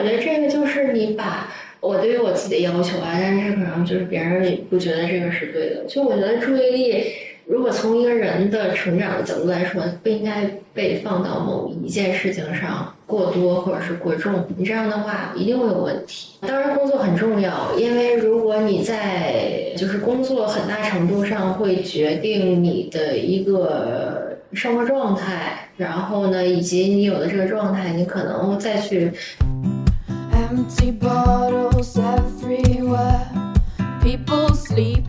我觉得这个就是你把我对于我自己的要求啊，但是可能就是别人不觉得这个是对的。就我觉得注意力，如果从一个人的成长的角度来说，不应该被放到某一件事情上过多或者是过重。你这样的话一定会有问题。当然，工作很重要，因为如果你在就是工作很大程度上会决定你的一个生活状态，然后呢，以及你有的这个状态，你可能再去。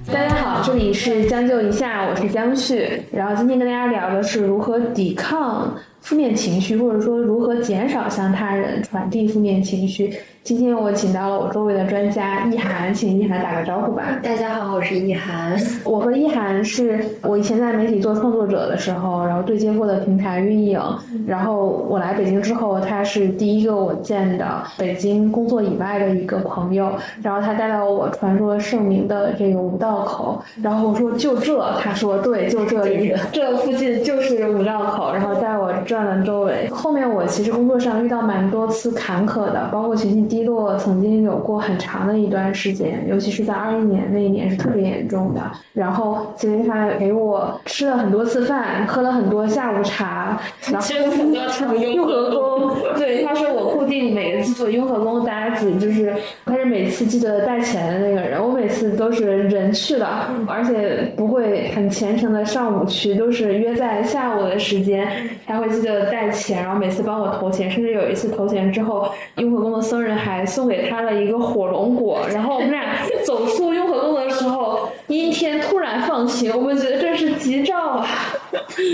大家好，这里是将就一下，我是江旭。然后今天跟大家聊的是如何抵抗负面情绪，或者说如何减少向他人传递负面情绪。今天我请到了我周围的专家易涵，请易涵打个招呼吧。大家好，我是易涵。我和易涵是我以前在媒体做创作者的时候，然后对接过的平台运营。然后我来北京之后，他是第一个我见的北京工作以外的一个朋友。然后他带到我传说盛名的这个五道口，然后我说就这，他说对，就这里，这附近就是五道口。然后带我转了周围。后面我其实工作上遇到蛮多次坎坷的，包括情绪低落，曾经有过很长的一段时间，尤其是在二一年那一年是特别严重的。然后其实他给我吃了很多次饭，喝了很多下午茶，然后吃了很多场雍和宫，对，他是我固定每个次做雍和宫搭子，就是他是每次记得带钱的那个人。我每次都是人去了，而且不会很虔诚的上午去，都是约在下午的时间，他会记得带钱，然后每次帮我投钱，甚至有一次投钱之后，雍和宫的僧人还送给他了一个火龙果，然后我们俩走出雍和宫的时候，阴天突然放晴，我们觉得这是吉兆啊。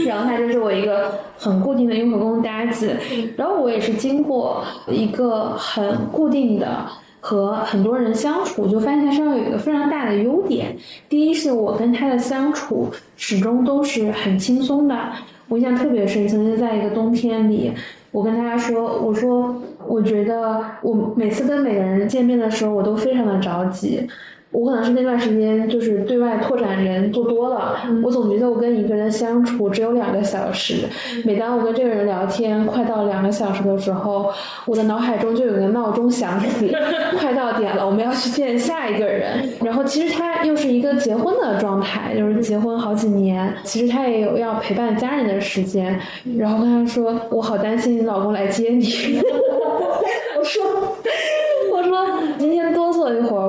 然后他就是我一个很固定的雍和宫搭子，然后我也是经过一个很固定的和很多人相处，就发现他身上有一个非常大的优点。第一是我跟他的相处始终都是很轻松的，我印象特别深，曾经在一个冬天里。我跟他说：“我说，我觉得我每次跟每个人见面的时候，我都非常的着急。我可能是那段时间就是对外拓展人做多了，我总觉得我跟一个人相处只有两个小时。每当我跟这个人聊天快到两个小时的时候，我的脑海中就有个闹钟响起，快到点了，我们要去见下一个人。然后其实他又是一个结婚的状态，就是结婚好几年，其实他也有要陪伴家人的时间。然后跟他说，我好担心你老公来接你。我说。”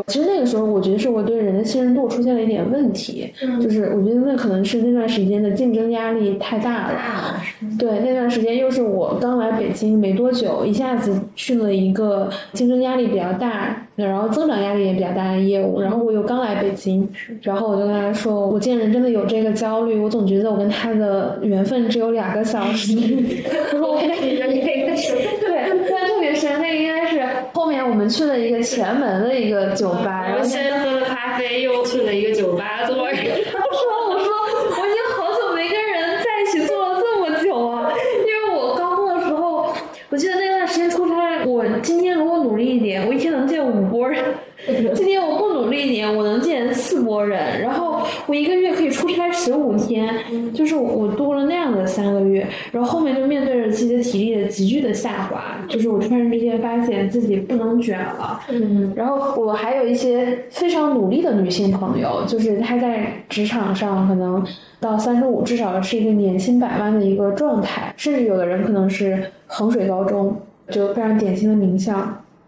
其实那个时候我觉得是我对人的信任度出现了一点问题，就是我觉得那可能是那段时间的竞争压力太大了。对，那段时间又是我刚来北京没多久，一下子去了一个竞争压力比较大，然后增长压力也比较大的业务，然后我又刚来北京，然后我就跟他说，我见人真的有这个焦虑，我总觉得我跟他的缘分只有两个小时。我说我跟你那个是对，印象特别深，那个应该是后面我们去了一个前门的一个酒吧，然后先喝了咖啡，又去了一个酒吧坐。我说我说我已经好久没跟人在一起坐了这么久啊，因为我高中的时候，我记得那段时间出差，我今天如果努力一点，我一天能见五波人。今天我不一年，我能见四波人，然后我一个月可以出差十五天，就是我多了那样的三个月，然后后面就面对着自己的体力的急剧的下滑，就是我突然之间发现自己不能卷了，嗯，然后我还有一些非常努力的女性朋友，就是她在职场上可能到三十五至少是一个年薪百万的一个状态，甚至有的人可能是衡水高中，就非常典型的名校。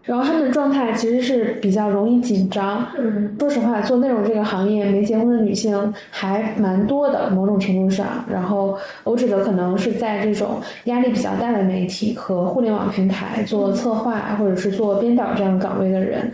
然后他们的状态其实是比较容易紧张。嗯，说实话，做内容这个行业，没结婚的女性还蛮多的，某种程度上。然后我指的可能是在这种压力比较大的媒体和互联网平台做策划或者是做编导这样岗位的人。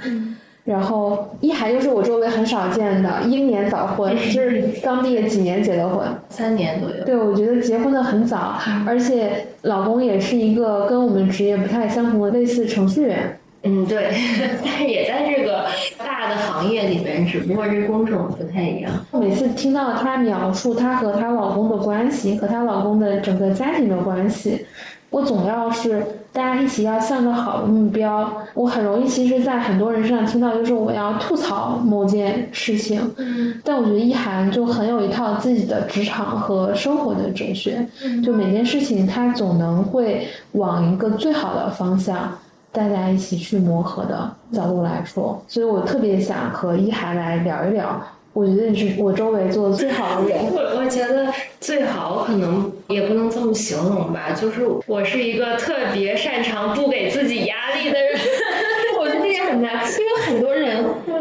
然后一涵又是我周围很少见的英年早婚，就是刚毕业几年结的婚。三年左右。对，我觉得结婚的很早，而且老公也是一个跟我们职业不太相同的类似程序员。嗯，对，但是也在这个大的行业里面，只不过这工种不太一样。每次听到她描述她和她老公的关系，和她老公的整个家庭的关系，我总要是大家一起要向着好的目标，我很容易其实，在很多人身上听到就是我要吐槽某件事情，嗯但我觉得一涵就很有一套自己的职场和生活的哲学，就每件事情她总能会往一个最好的方向大家一起去磨合的角度来说，所以我特别想和一涵来聊一聊。我觉得你是我周围做的最好的人。我 我觉得最好可能也不能这么形容吧，就是我是一个特别擅长不给自己压力的人。我觉得这点很难，因为很多人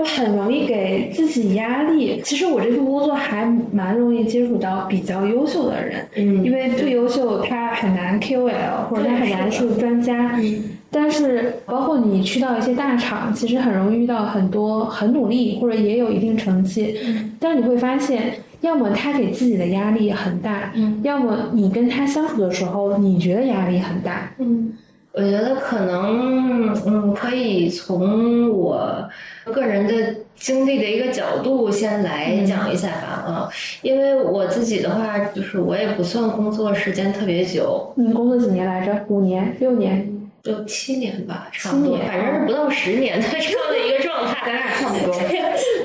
很容易给自己压力。其实我这份工作还蛮容易接触到比较优秀的人，嗯。因为不优秀他很难 QL 或者他很难是专家。但是包括你去到一些大厂，其实很容易遇到很多很努力或者也有一定成绩，但是你会发现，要么他给自己的压力很大，嗯。要么你跟他相处的时候，你觉得压力很大。嗯，我觉得可能，嗯，可以从我个人的经历的一个角度先来讲一下吧，啊，因为我自己的话，就是我也不算工作时间特别久，你工作几年来着？五年、六年？就七年吧，差不多，反正是不到十年的这样的一个状态，咱俩差不多。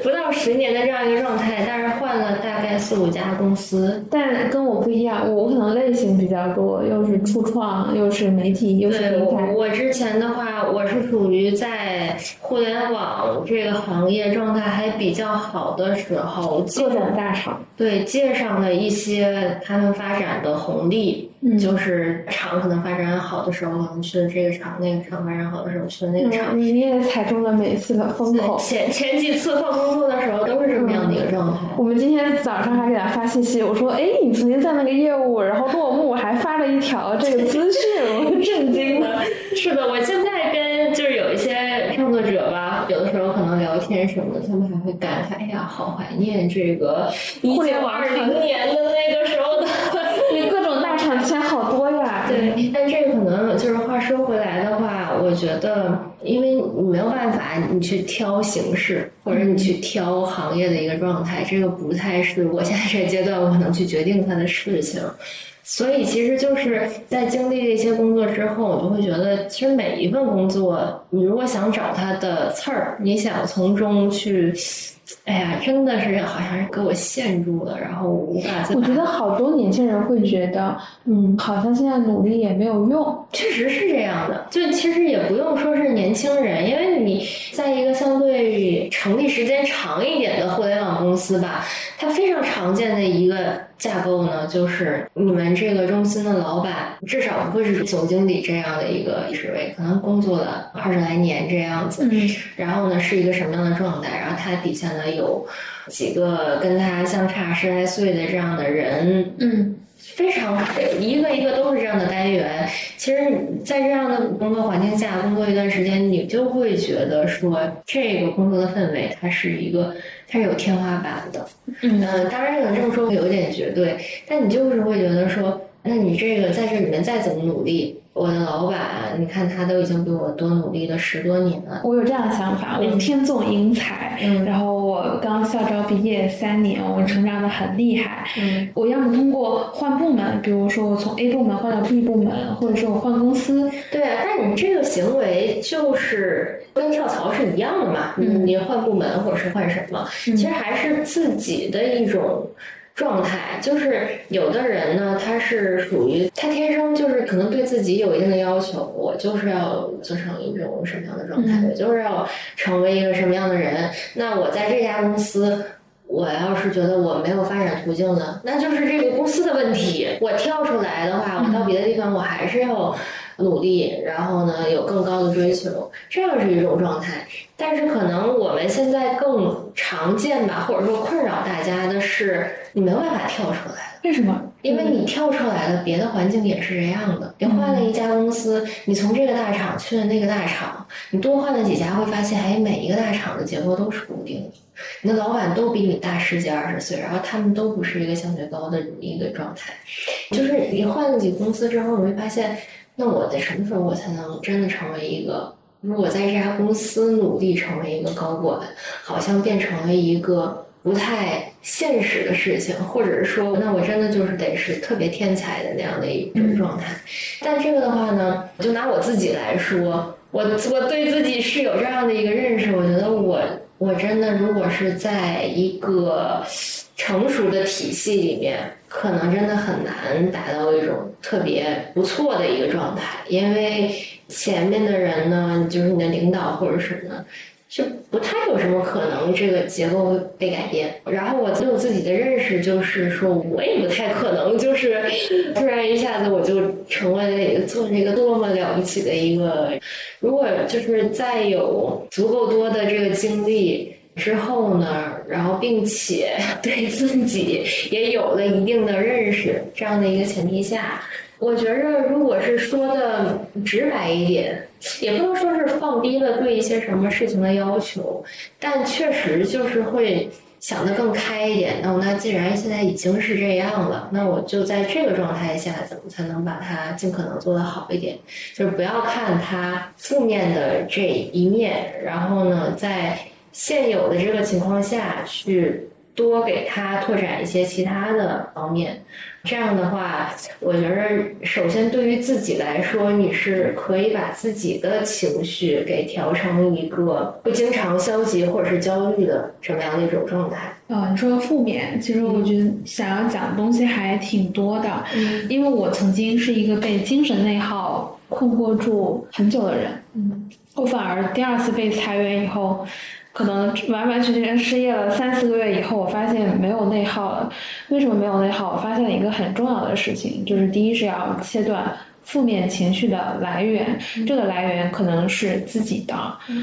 不到十年的这样一个状态，但是换了大概四五家公司，但跟我不一样，我可能类型比较多，又是初创，又是媒体，又是平台。我之前的话，我是属于在互联网这个行业状态还比较好的时候，各种大厂，对借上了一些他们发展的红利。嗯就是厂可能发展好的时候，我们去的这个厂；那个厂发展好的时候，去的那个场。嗯，你也踩中了每一次的风口。前前几次换工作的时候都是这么样的一个状态。我们今天早上还给他发信息，我说：“哎，你曾经在那个业务，然后落幕，还发了一条这个资讯，我震惊了。是的，我现在跟就是有一些创作者吧，有的时候可能聊天什么的，他们还会感慨：“哎呀，好怀念这个一九互联网二零年的那个时候的。”你各种大厂签好多呀。对，但这个可能就是话说回来的话，我觉得，因为你没有办法，你去挑形式，或者你去挑行业的一个状态，这个不太是我现在这个阶段我可能去决定它的事情。所以其实就是在经历了一些工作之后，我就会觉得，其实每一份工作，你如果想找它的刺儿，你想从中去，哎呀，真的是好像是给我陷住了，然后我无法自拔。我觉得好多年轻人会觉得，嗯，好像现在努力也没有用。确实是这样的，就其实也不用说是年轻人，因为你在一个相对成立时间长一点的互联网公司吧，它非常常见的一个架构呢，就是你们这个中心的老板至少不会是总经理这样的一个职位，可能工作了二十来年这样子，嗯。然后呢是一个什么样的状态，然后他底下呢有几个跟他相差十来岁的这样的人，嗯。非常一个一个都是这样的单元。其实，在这样的工作环境下工作一段时间，你就会觉得说，这个工作的氛围它是一个它是有天花板的。嗯呃，当然可能这么说会有点绝对，但你就是会觉得说，那你这个在这里面再怎么努力，我的老板，你看他都已经比我多努力了十多年了。我有这样的想法，我天纵英才，嗯。然后我刚校招毕业三年，我成长的很厉害。嗯。我要么通过换部门，比如说我从 A 部门换到 B 部门，或者说我换公司，对啊，但你这个行为就是跟跳槽是一样的嘛，嗯。你换部门或者是换什么，其实还是自己的一种状态。就是有的人呢，他是属于他天生就是可能对自己有一定的要求，我就是要做成一种什么样的状态，嗯我就是要成为一个什么样的人。那我在这家公司。我要是觉得我没有发展途径呢，那就是这个公司的问题。我跳出来的话，我到别的地方，我还是要努力，然后呢有更高的追求，这样是一种状态。但是可能我们现在更常见吧，或者说困扰大家的是，你没有办法跳出来。为什么？因为你跳出来了，别的环境也是这样的。你换了一家公司，你从这个大厂去了那个大厂，你多换了几家，会发现，哎，每一个大厂的结构都是固定的，你的老板都比你大十几二十岁，然后他们都不是一个相对高的一个状态。就是你换了几公司之后，你会发现，那我在什么时候我才能真的成为一个？如果在这家公司努力成为一个高管，好像变成了一个不太现实的事情，或者是说，那我真的就是得是特别天才的那样的一种状态。但这个的话呢，就拿我自己来说，我我对自己是有这样的一个认识，我觉得我我真的如果是在一个成熟的体系里面，可能真的很难达到一种特别不错的一个状态，因为前面的人呢，就是你的领导或者什么的。就不太有什么可能这个结构会被改变。然后我对我自己的认识就是说，我也不太可能就是突然一下子我就成为了一个做这个多么了不起的一个。如果就是再有足够多的这个经历之后呢，然后并且 对自己也有了一定的认识，这样的一个前提下。我觉着，如果是说的直白一点，也不能说是放低了对一些什么事情的要求，但确实就是会想得更开一点。那那既然现在已经是这样了，那我就在这个状态下，怎么才能把它尽可能做得好一点？就是不要看它负面的这一面，然后呢，在现有的这个情况下去多给他拓展一些其他的方面。这样的话，我觉得首先对于自己来说，你是可以把自己的情绪给调成一个不经常消极或者是焦虑的这么样的一种状态。呃，你说负面，其实我觉得想要讲的东西还挺多的，嗯因为我曾经是一个被精神内耗困惑住很久的人，嗯我反而第二次被裁员以后，可能完完全全失业了三四个月以后，我发现没有内耗了。为什么没有内耗？我发现了一个很重要的事情，就是第一是要切断。负面情绪的来源，这个来源可能是自己的，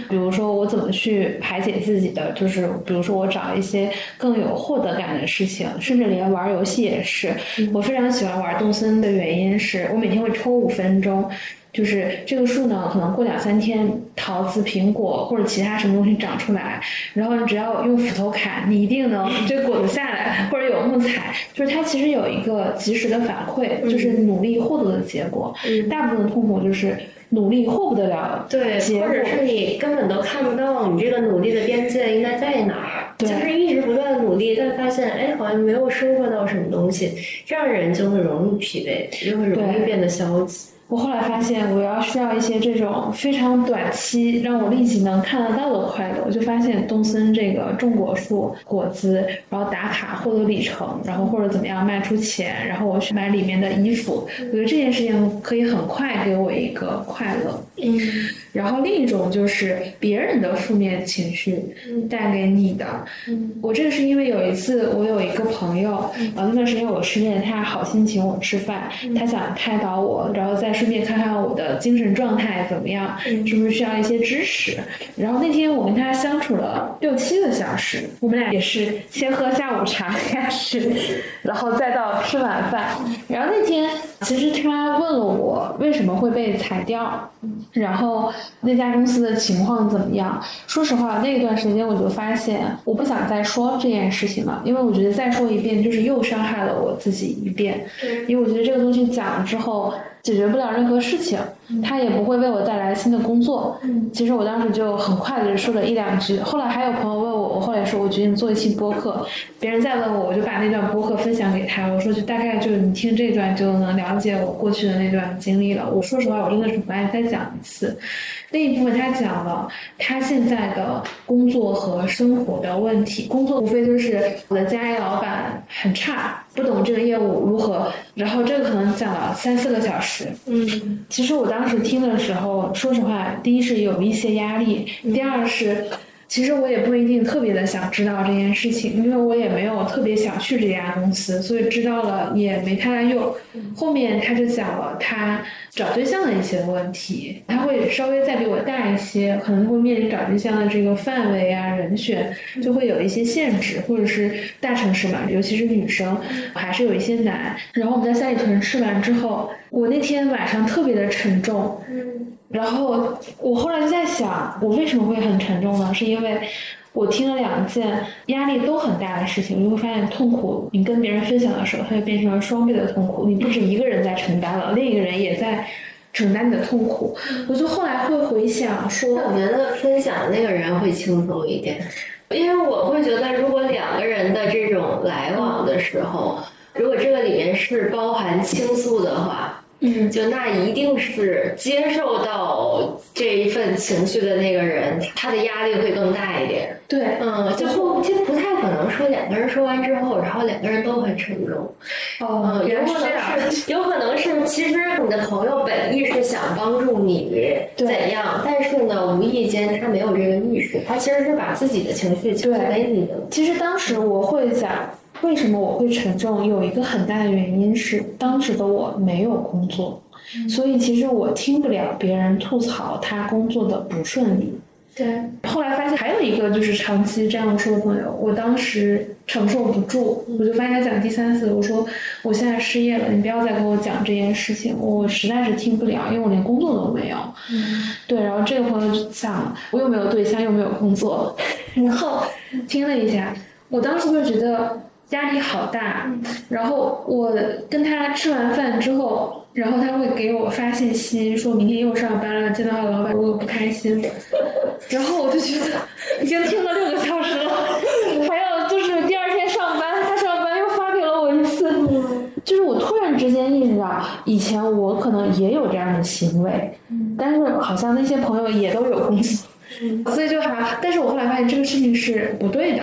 比如说我怎么去排解自己的，就是比如说我找一些更有获得感的事情，甚至连玩游戏也是。我非常喜欢玩动森的原因是我每天会抽五分钟，就是这个树呢，可能过两三天，桃子、苹果或者其他什么东西长出来，然后你只要用斧头砍，你一定能 这果子下来，或者有木材，就是它其实有一个及时的反馈，就是努力获得的结果。嗯，大部分的痛苦就是努力获不得了对，或者是你根本都看不到你这个努力的边界应该在哪儿，对就是一直不断的努力，但发现哎好像没有收获到什么东西，这样人就会容易疲惫，就会容易变得消极。我后来发现，我要需要一些这种非常短期让我立即能看得到的快乐。我就发现东森这个种果树果子，然后打卡获得里程，然后或者怎么样卖出钱，然后我去买里面的衣服。我觉得这件事情可以很快给我一个快乐。嗯然后另一种就是别人的负面情绪带给你的。嗯我这个是因为有一次我有一个朋友，呃那段时间我失恋，他好心请我吃饭，他想开导我，然后再顺便看看我的精神状态怎么样，是不是需要一些支持。然后那天我跟他相处了六七个小时，我们俩也是先喝下午茶 开始，然后再到吃晚饭。然后那天其实他问了我为什么会被裁掉，然后那家公司的情况怎么样？说实话，那段时间我就发现，我不想再说这件事情了，因为我觉得再说一遍就是又伤害了我自己一遍。因为我觉得这个东西讲了之后解决不了任何事情，它也不会为我带来新的工作。嗯其实我当时就很快的说了一两句，后来还有朋友问我，我后来说我决定做一期播客，别人再问我，我就把那段播客分享给他，我说就大概就你听这段就能了解我过去的那段经历了。我说实话，我真的是不爱再讲一次。另一部分他讲了他现在的工作和生活的问题，工作无非就是我的家业老板很差，不懂这个业务如何，然后这个可能讲了三四个小时。嗯其实我当时听的时候，说实话，第一是有一些压力，第二是。其实我也不一定特别的想知道这件事情，因为我也没有特别想去这家公司，所以知道了也没太大用。后面他就讲了他找对象的一些问题，他会稍微再比我大一些，可能会面临找对象的这个范围啊、人选就会有一些限制，或者是大城市嘛，尤其是女生还是有一些难。然后我们在三里屯吃完之后，我那天晚上特别的沉重，嗯然后我后来就在想，我为什么会很沉重呢？是因为我听了两件压力都很大的事情，你就会发现痛苦，你跟别人分享的时候，它就变成了双倍的痛苦。你不止一个人在承担了，另一个人也在承担你的痛苦。我就后来会回想说，我觉得分享的那个人会轻松一点，因为我会觉得，如果两个人的这种来往的时候，如果这个里面是包含倾诉的话，嗯，就那一定是接受到这一份情绪的那个人，他的压力会更大一点。对，嗯，就不就不太可能说两个人说完之后，然后两个人都很沉重。哦，嗯，有可。能是，有可能是，其实你的朋友本意是想帮助你怎样，但是呢，无意间他没有这个意识，他其实是把自己的情绪交给你的。其实当时我会想，为什么我会沉重？有一个很大的原因是，当时的我没有工作，所以其实我听不了别人吐槽他工作的不顺利。对，后来发现还有一个就是长期这样说的朋友，我当时承受不住，我就发现他讲第三次，我说我现在失业了，你不要再跟我讲这件事情，我实在是听不了，因为我连工作都没有。对，然后这个朋友就想，我又没有对象，又没有工作，然后听了一下，我当时就觉得压力好大。然后我跟他吃完饭之后，然后他会给我发信息，说明天又上班了，见到老板如果不开心。然后我就觉得已经听了六个小时了，还有就是第二天上班，他上班又发给了我一次，就是我突然之间意识到，以前我可能也有这样的行为，但是好像那些朋友也都有工作，所以就还，但是我后来发现这个事情是不对的。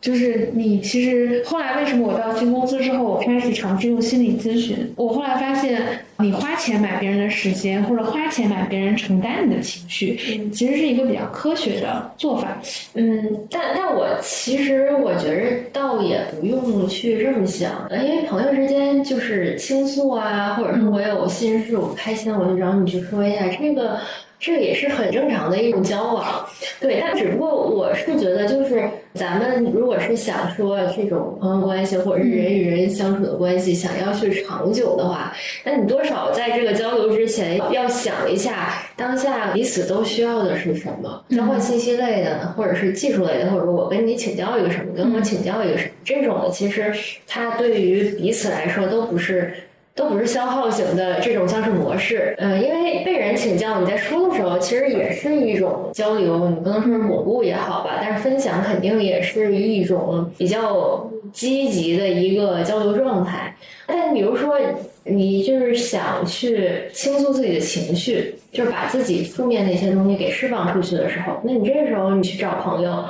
就是你其实后来为什么我到新公司之后，我开始尝试用心理咨询？我后来发现，你花钱买别人的时间，或者花钱买别人承担你的情绪，其实是一个比较科学的做法。嗯，但但我其实我觉着倒也不用去这么想，因为朋友之间就是倾诉啊，或者说我有心事，我不开心，我就找你去说一下，这个这也是很正常的一种交往。对，但只不过我是觉得，就是咱们如果是想说这种朋友关系或者是人与人相处的关系，想要去长久的话，那你多少在这个交流之前要想一下，当下彼此都需要的是什么，交换信息类的，或者是技术类的，或者我跟你请教一个什么，跟我请教一个什么，这种的其实它对于彼此来说都不是。都不是消耗型的这种相处模式，嗯，因为被人请教，你在说的时候，其实也是一种交流，你不能说是巩固也好吧，但是分享肯定也是一种比较积极的一个交流状态。但比如说，你就是想去倾诉自己的情绪，就是把自己负面的一些东西给释放出去的时候，那你这个时候你去找朋友。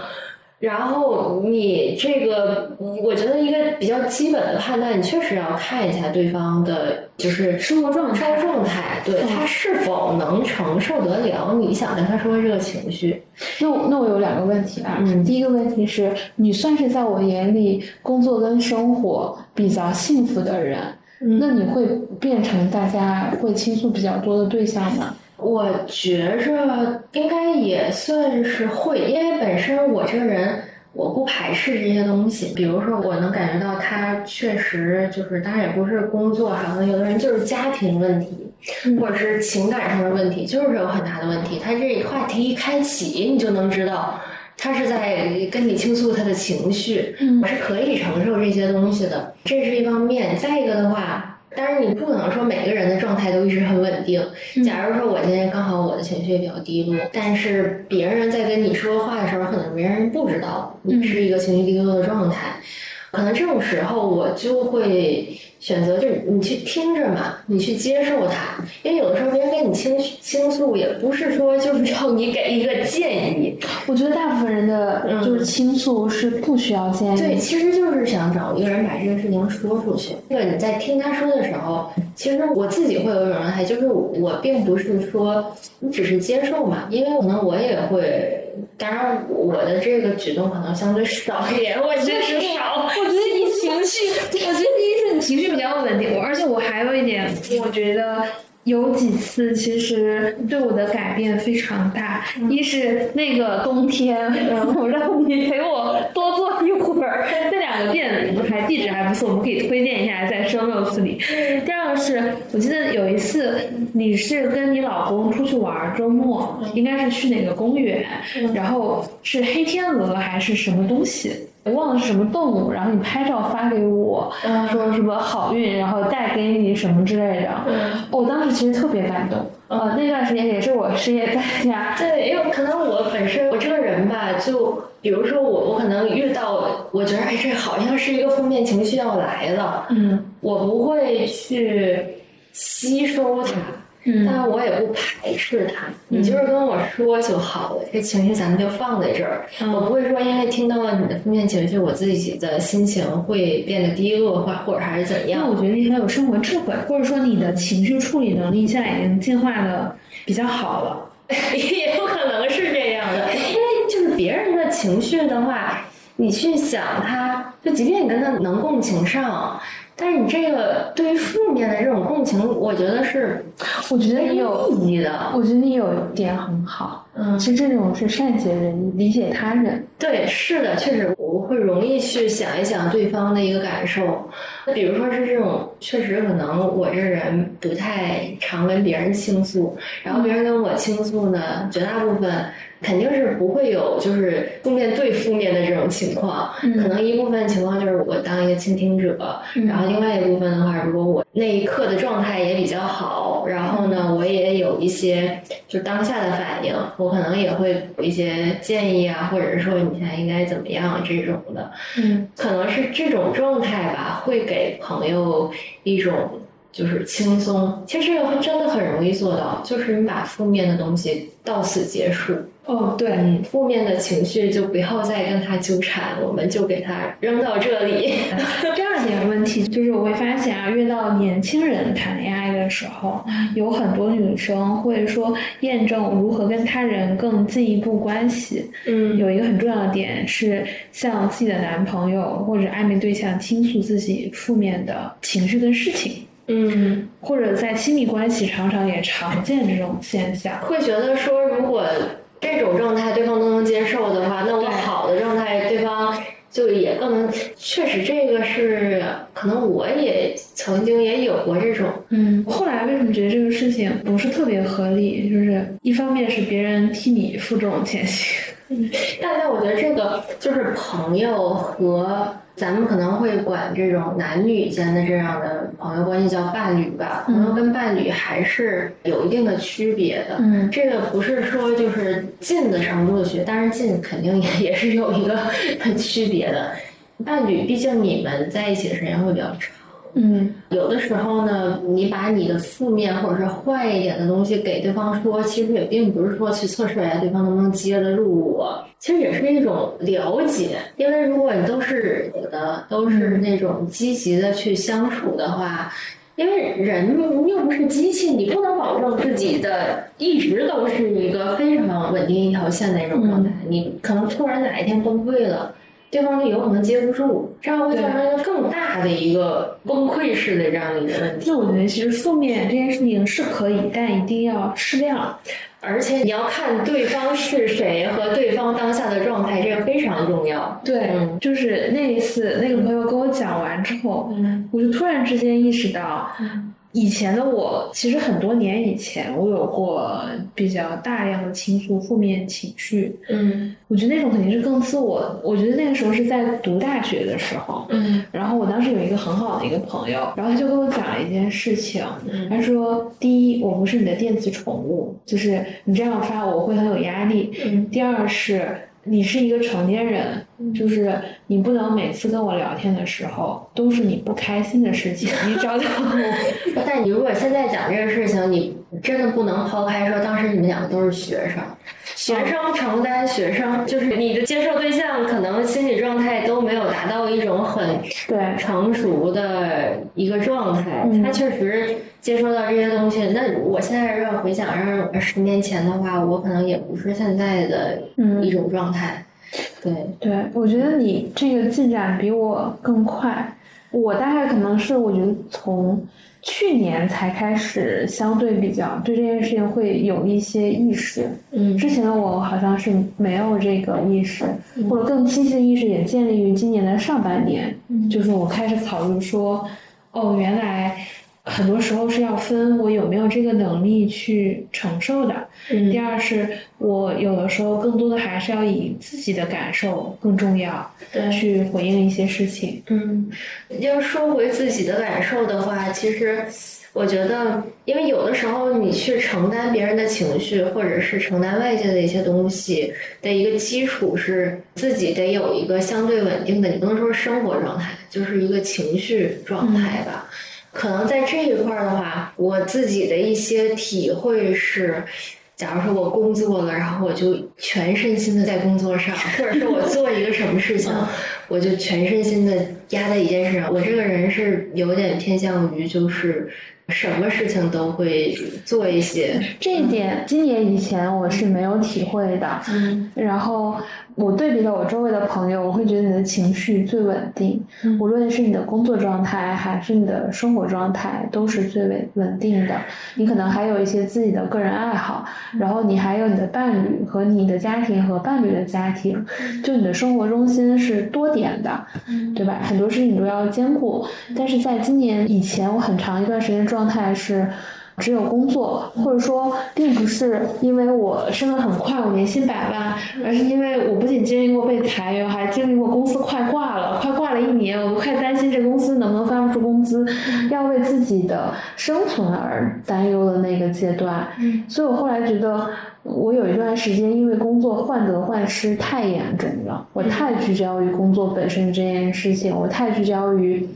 然后你这个，我觉得一个比较基本的判断，你确实要看一下对方的，就是生活状态生活状态，对他是否能承受得了你想跟他说的这个情绪。那我那我有两个问题啊，嗯第一个问题是你算是在我眼里工作跟生活比较幸福的人，嗯那你会变成大家会倾诉比较多的对象吗？我觉着应该也算是会，因为本身我这个人我不排斥这些东西。比如说，我能感觉到他确实就是，当然也不是工作哈，可能有的人就是家庭问题，或者是情感上的问题，就是有很大的问题。他这话题一开启，你就能知道。他是在跟你倾诉他的情绪，嗯我是可以承受这些东西的，这是一方面。再一个的话，当然你不可能说每个人的状态都一直很稳定。假如说我今天刚好我的情绪也比较低落，但是别人在跟你说话的时候，可能别人不知道你是一个情绪低落的状态，可能这种时候我就会选择，就是你去听着嘛，你去接受它，因为有的时候别人跟你倾倾诉，也不是说就是要你给一个建议，我觉得大部分人的嗯就是倾诉是不需要建议。对，其实就是想找一个人把这个事情说出去。对你在听他说的时候，其实我自己会有一种状态，就是我并不是说你只是接受嘛，因为可能我也会。当然，我的这个举动可能相对少一点，我确实少。我觉得你情绪，我觉得第一是你情绪比较稳定，我而且我还有一点，我觉得。有几次其实对我的改变非常大，一是那个冬天，然后让你陪我多坐一会儿，那两个店还地址还不错，我们可以推荐一下，在 show notes 里。第二个是我记得有一次你是跟你老公出去玩，周末应该是去哪个公园，然后是黑天鹅还是什么东西？我忘了是什么动物，然后你拍照发给我，说什么好运，然后带给你什么之类的。我当时其实特别感动。呃，那段时间也是我失业在家，对，因为可能我本身我这个人吧，就比如说我，我可能遇到，我觉得哎，这好像是一个负面情绪要来了，嗯，我不会去吸收它，嗯但我也不排斥它。你就是跟我说就好了，这情绪咱们就放在这儿。嗯我不会说因为听到了你的负面情绪，我自己的心情会变得低落化，或者还是怎样那。我觉得你很有生活智慧，或者说你的情绪处理能力现在已经进化的比较好了。也有可能是这样的，因为就是别人的情绪的话，你去想他，就即便你跟他能共情上，但是你这个对于负面的这种共情，我觉得是我觉得没你有，意义的。我觉得你有一点很好，嗯，其实这种是善解人意，理解他人。对，是的，确实我会容易去想一想对方的一个感受。那比如说是这种，确实可能我这人不太常跟别人倾诉，然后别人跟我倾诉呢，绝大部分肯定是不会有就是负面对负面的这种情况，嗯可能一部分情况就是我当一个倾听者，然后另外一部分的话，如果我那一刻的状态也比较好，然后呢，我也有一些就当下的反应，我可能也会有一些建议啊，或者是说你现在应该怎么样这种的，嗯。可能是这种状态吧，会给朋友一种就是轻松。其实真的很容易做到，就是你把负面的东西到此结束。哦，对，嗯，负面的情绪就不要再跟他纠缠，我们就给他扔到这里。第二点问题就是我会发现啊，越到年轻人谈恋爱的时候，有很多女生会说验证如何跟他人更进一步关系。嗯有一个很重要的点是向自己的男朋友或者暧昧对象倾诉自己负面的情绪跟事情，嗯，或者在亲密关系常常也常见这种现象。会觉得说，如果这种状态对方都能接受的话，那我好的状态对方就也更能。确实，这个是可能我也曾经也有过这种。嗯，后来为什么觉得这个事情不是特别合理？就是一方面是别人替你负这种前行，嗯但是我觉得这个就是朋友和咱们可能会管这种男女间的这样的朋友关系叫伴侣吧。朋友跟伴侣还是有一定的区别的。嗯这个不是说就是近的程度去，当然近肯定也也是有一个 区别的。伴侣毕竟你们在一起的时间会比较长。嗯有的时候呢，你把你的负面或者是坏一点的东西给对方说，其实也并不是说去测试一下对方能不能接得住我，其实也是一种了解。因为如果你都是有的，都是那种积极的去相处的话。因为人又不是机器，你不能保证自己的一直都是一个非常稳定一条线的那种状态，你可能突然哪一天崩溃了，对方就有可能接不住，这样会造成一个更大的一个崩溃式的这样的一个问题。那我觉得其实负面这件事情是可以，但一定要适量。而且你要看对方是谁和对方当下的状态，这个非常重要。对，嗯就是那一次，那个朋友跟我讲完之后，嗯我就突然之间意识到，嗯以前的我，其实很多年以前，我有过比较大量的倾诉负面情绪。嗯我觉得那种肯定是更自我。我觉得那个时候是在读大学的时候，嗯然后我当时有一个很好的一个朋友，然后他就跟我讲了一件事情。嗯他说：第一，我不是你的电子宠物，就是你这样发我会很有压力。嗯第二是你是一个成年人，就是你不能每次跟我聊天的时候都是你不开心的事情，你找到我。但你如果现在讲这个事情，你真的不能抛开说当时你们两个都是学生，学生承担学生，就是你的接受对象可能心理状态都没有达到一种很对成熟的一个状态，嗯他确实接收到这些东西。那我现在要回想，让十年前的话，我可能也不是现在的嗯一种状态。对，对，我觉得你这个进展比我更快。我大概可能是我觉得从去年才开始相对比较对这件事情会有一些意识。嗯之前的我好像是没有这个意识，或者更清晰的意识也建立于今年的上半年，嗯就是我开始考虑说，哦，原来很多时候是要分我有没有这个能力去承受的。嗯第二是我有的时候更多的还是要以自己的感受更重要，对去回应一些事情。嗯，要说回自己的感受的话，其实我觉得，因为有的时候你去承担别人的情绪，或者是承担外界的一些东西的一个基础是自己得有一个相对稳定的，你不能说生活状态，就是一个情绪状态吧。可能在这一块儿的话，我自己的一些体会是，假如说我工作了，然后我就全身心的在工作上，或者说我做一个什么事情，我就全身心的压在一件事上。我这个人是有点偏向于就是什么事情都会做一些。这一点今年以前我是没有体会的。嗯然后我对比了我周围的朋友，我会觉得你的情绪最稳定，嗯无论是你的工作状态还是你的生活状态，都是最稳稳定的。你可能还有一些自己的个人爱好，然后你还有你的伴侣和你的家庭和伴侣的家庭，就你的生活中心是多点的，对吧？很多事情你都要兼顾。但是在今年以前，我很长一段时间状态是。只有工作，或者说，并不是因为我升得很快，我年薪百万，而是因为我不仅经历过被裁员，还经历过公司快挂了，快挂了一年，我都快担心这公司能不能发不出工资，要为自己的生存而担忧的那个阶段。所以我后来觉得，我有一段时间因为工作患得患失太严重了，我太聚焦于工作本身这件事情，我太聚焦于。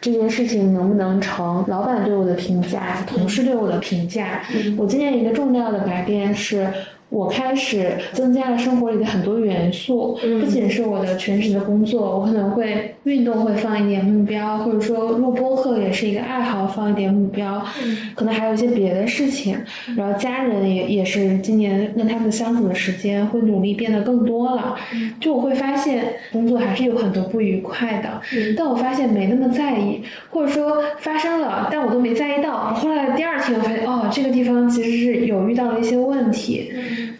这件事情能不能成？老板对我的评价，同事对我的评价。我今年一个重要的改变是，我开始增加了生活里的很多元素，不仅是我的全职的工作，我可能会运动会放一点目标，或者说录播课也是一个爱好，放一点目标，可能还有一些别的事情。然后家人也也是今年跟他们相处的时间会努力变得更多了，就我会发现工作还是有很多不愉快的，但我发现没那么在意，或者说发生了，但我都没在意到。后来第二天我发现，哦，这个地方其实是有遇到了一些问题。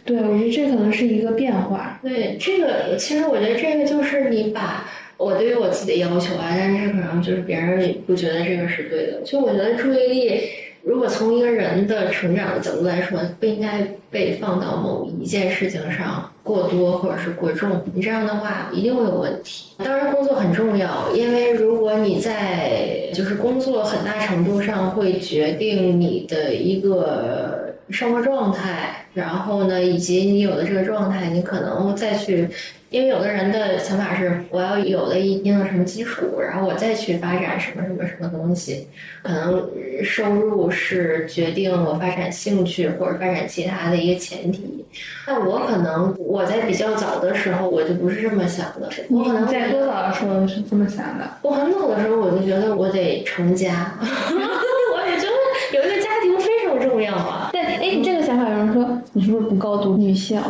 对，我觉得这可能是一个变化。对，这个其实我觉得这个就是你把我对于我自己的要求啊，但是可能就是别人也不觉得这个是对的。就我觉得注意力，如果从一个人的成长的角度来说，不应该被放到某一件事情上过多或者是过重，你这样的话一定会有问题。当然，工作很重要，因为如果你在就是工作很大程度上会决定你的一个生活状态，然后呢，以及你有的这个状态，你可能再去。因为有的人的想法是，我要有了一定的什么基础，然后我再去发展什么什么什么东西。可能收入是决定我发展兴趣或者发展其他的一个前提。那我可能我在比较早的时候，我就不是这么想的。我可能在多早的时候是这么想的？我很早的时候我就觉得我得成家，我也觉得有一个家庭非常重要啊。但哎，你这个想法有人说你是不是不够独女性？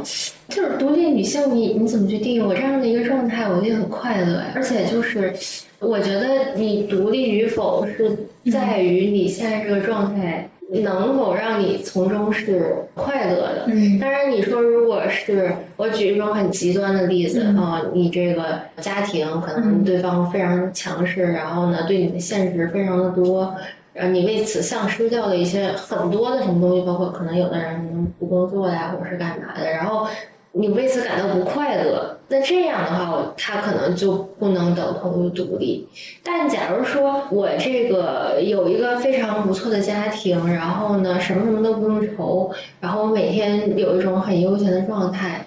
就是独立女性，你你怎么去定义我这样的一个状态？我觉得很快乐呀，而且就是，我觉得你独立与否是在于你现在这个状态能否让你从中是快乐的。嗯当然，你说如果是我举一种很极端的例子嗯啊、你这个家庭可能对方非常强势，然后呢对你的限制非常的多。呃，你为此丧失掉了一些很多的什么东西，包括可能有的人不工作呀，或者是干嘛的，然后你为此感到不快乐，那这样的话，他可能就不能等同于独立。但假如说我这个有一个非常不错的家庭，然后呢，什么什么都不用愁，然后我每天有一种很悠闲的状态，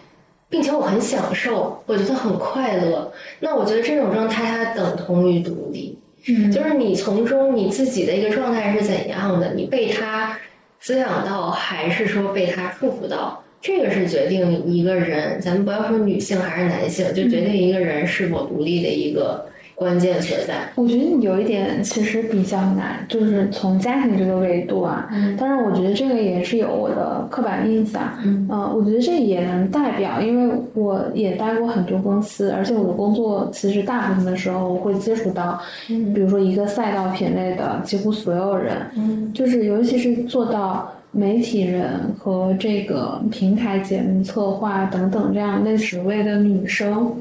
并且我很享受，我觉得很快乐，那我觉得这种状态它等同于独立。嗯。就是你从中你自己的一个状态是怎样的，你被他滋养到，还是说被他束缚到？这个是决定一个人，咱们不要说女性还是男性，就决定一个人是否独立的一个关键所在。我觉得你有一点其实比较难，就是从家庭这个维度啊。嗯当然，我觉得这个也是有我的刻板印象。嗯呃，我觉得这也能代表，因为我也待过很多公司，而且我的工作其实大部分的时候会接触到，比如说一个赛道品类的几乎所有人，嗯就是尤其是做到媒体人和这个平台节目策划等等这样类职位的女生，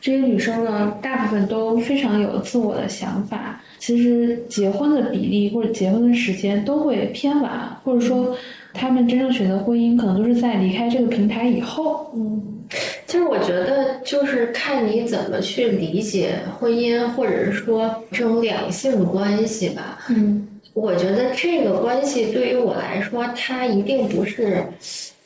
这些女生呢，大部分都非常有自我的想法。其实结婚的比例或者结婚的时间都会偏晚，或者说她们真正选择婚姻，可能都是在离开这个平台以后。嗯，其实我觉得就是看你怎么去理解婚姻，或者是说这种两性关系吧。嗯我觉得这个关系对于我来说，它一定不是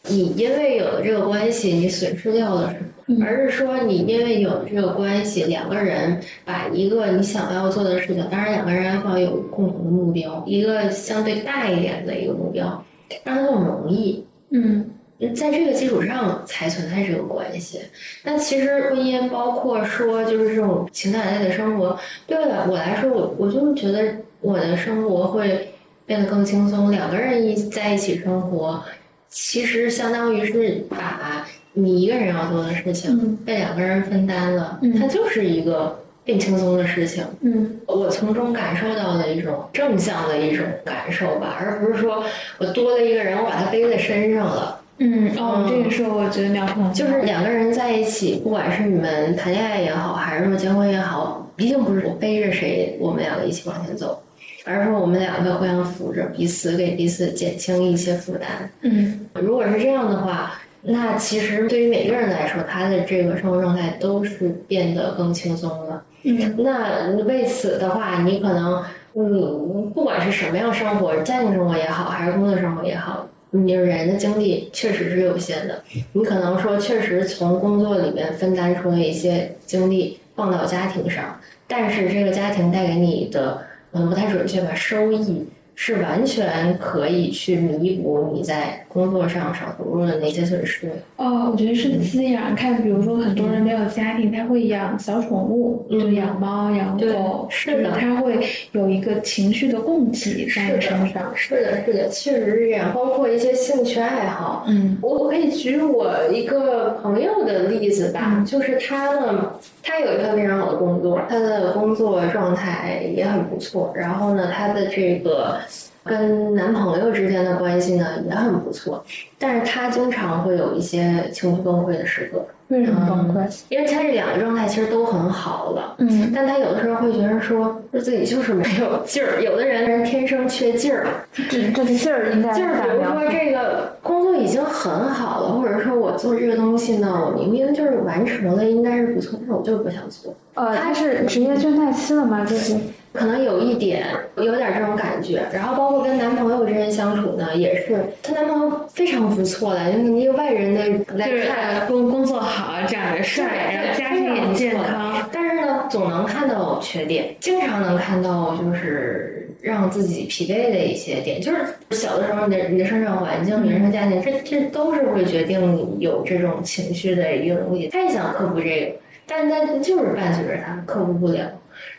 你因为有了这个关系，你损失掉了什么，而是说你因为有了这个关系，两个人把一个你想要做的事情，当然两个人还要有共同的目标，一个相对大一点的一个目标，让它更容易。嗯在这个基础上才存在这个关系。那其实婚姻包括说就是这种情感类的生活，对我来我来说，我我就是觉得我的生活会变得更轻松。两个人一在一起生活，其实相当于是把你一个人要做的事情嗯被两个人分担了，嗯它就是一个变轻松的事情。嗯我从中感受到的一种正向的一种感受吧，而不是说我多了一个人，我把他背在身上了。嗯，哦，嗯这个是我觉得苗可能就是两个人在一起，不管是你们谈恋爱也好，还是说结婚也好，毕竟不是我背着谁，我们两个一起往前走，而是说我们两个互相扶着，彼此给彼此减轻一些负担。嗯如果是这样的话，那其实对于每个人来说，他的这个生活状态都是变得更轻松了。嗯那为此的话，你可能，嗯，不管是什么样生活，家庭生活也好，还是工作生活也好，你人的精力确实是有限的。你可能说，确实从工作里面分担出了一些精力放到家庭上，但是这个家庭带给你的，嗯，不太准确吧，收益是完全可以去弥补你在工作上少投入的那些损失。哦，我觉得是滋养。看，比如说很多人没有家庭，他会养小宠物，嗯就养猫、养狗，是的就是他会有一个情绪的供给在你身上。是的，是的，确实是这样。包括一些兴趣爱好，嗯我我可以举我一个朋友的例子吧，嗯就是他呢，他有一份非常好的工作，他的工作状态也很不错，然后呢，他的这个跟男朋友之间的关系呢也很不错，但是他经常会有一些情绪崩溃的时刻，为什么崩溃？因为他这两个状态其实都很好了。嗯但他有的时候会觉得说，说自己就是没有劲儿。有的人人天生缺劲儿，这这个劲儿应该就是比如？说这个工作已经很好了，或者说我做这个东西呢，我明明就是完成了，应该是不错，但是我就是不想做。呃，他是职业倦怠期了吗？就是可能有一点，有点这种感觉。然后包括跟男朋友之间相处呢，也是她男朋友非常不错的，就是一个外人的来就是看，工工作好，长得帅，然后家庭也健康。但是呢，总能看到缺点，经常能看到就是让自己疲惫的一些点。就是小的时候，你的你的生长环境、原生家庭，这这都是会决定你有这种情绪的一个东西。他也想克服这个，但他就是伴随着他克服不了。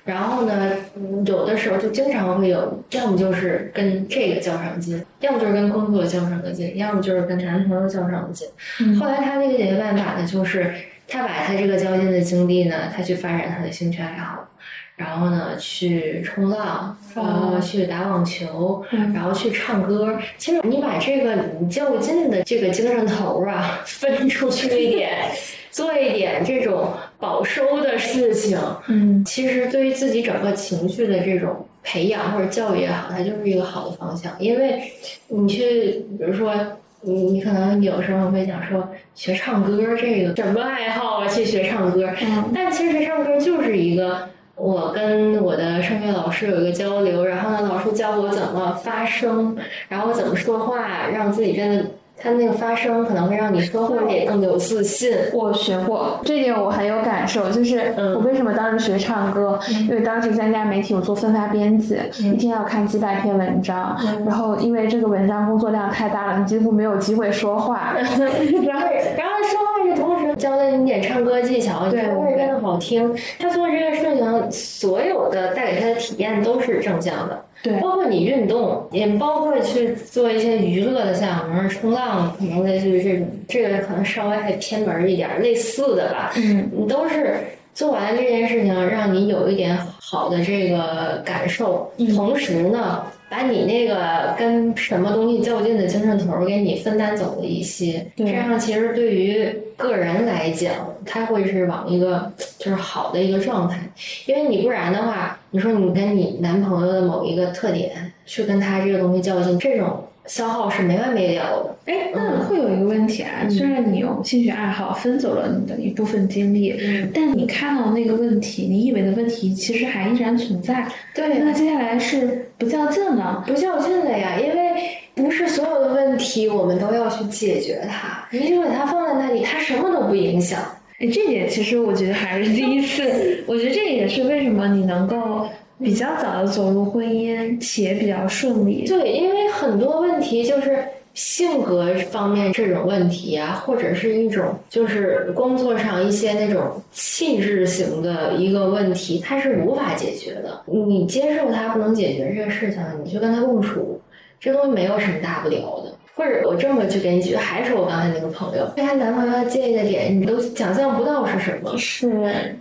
然后呢，嗯有的时候就经常会有，要么就是跟这个较上劲，要么就是跟工作较上个劲，要么就是跟男朋友较上个劲。嗯后来他那个解决办法呢，就是他把他这个较劲的精力呢，他去发展他的兴趣爱好，然后呢去冲浪，然后去打网球，嗯然后去唱歌。其实你把这个你较劲的这个精神头儿啊分出去一点，做一点这种保收的事情，嗯其实对于自己整个情绪的这种培养或者教育也好，它就是一个好的方向。因为你去，比如说，你你可能有时候会想说学唱歌这个什么爱好啊，去学唱歌，嗯但其实唱歌就是一个。我跟我的声乐老师有一个交流，然后呢，老师教我怎么发声，然后怎么说话，让自己变得，他那个发声可能会让你说话也更有自信。我学过这点，我很有感受。就是嗯我为什么当时学唱歌，因为当时参加媒体，我做分发编辑，嗯一天要看几百篇文章，然后因为这个文章工作量太大了，你几乎没有机会说话。然后，然后说话的同时教了你点唱歌技巧，你对唱歌也变得好听。他做这个事情，所有的带给他的体验都是正向的，对。包括你运动，也包括去做一些娱乐的项目，冲浪，可能类似于这种，这个可能稍微还偏门一点，类似的吧。嗯。你都是做完这件事情，让你有一点好的这个感受，同时呢，把你那个跟什么东西较劲的精神头儿给你分担走了一些，这样其实对于个人来讲，他会是往一个就是好的一个状态，因为你不然的话，你说你跟你男朋友的某一个特点去跟他这个东西较劲，这种消耗是没完没了的。哎，那会有一个问题啊，虽然你用兴趣爱好分走了你的一部分精力，嗯，但你看到那个问题，你以为的问题其实还依然存在。对那接下来是不较劲了，不较劲了呀，因为不是所有的问题我们都要去解决它，你就把它放在那里，它什么都不影响。哎，这点其实我觉得还是第一次，我觉得这也是为什么你能够比较早的走入婚姻，且比较顺利。对，因为很多问题就是性格方面这种问题啊，或者是一种就是工作上一些那种气质型的一个问题，它是无法解决的。你接受它不能解决这个事情，你就跟他共处，这东西没有什么大不了的。或者我这么去给你举，还是我刚才那个朋友，对她男朋友介意的点，你都想象不到是什么，是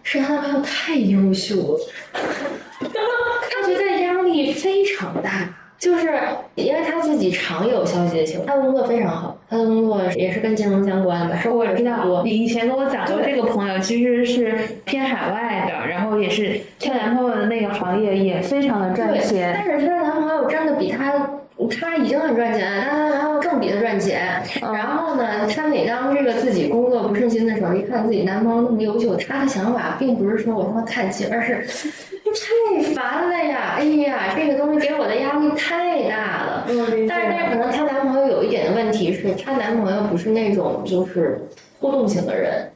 是她男朋友太优秀了，她觉得压力非常大。就是因为她自己常有消极的情绪，她的工作非常好，她的工作也是跟金融相关的，收获也知道，多。你以前跟我讲过，这个朋友其实是偏海外的，然后也是她男朋友的那个行业也非常的赚钱，但是她男朋友真的比她。她已经很赚钱，但她男朋友更比她赚钱。然后呢，她每当这个自己工作不顺心的时候，一看自己男朋友那么优秀，她的想法并不是说我他妈看齐，而是太烦了呀！哎呀，这个东西给我的压力太大了。但是，但是可能她男朋友有一点的问题是，她男朋友不是那种就是互动型的人，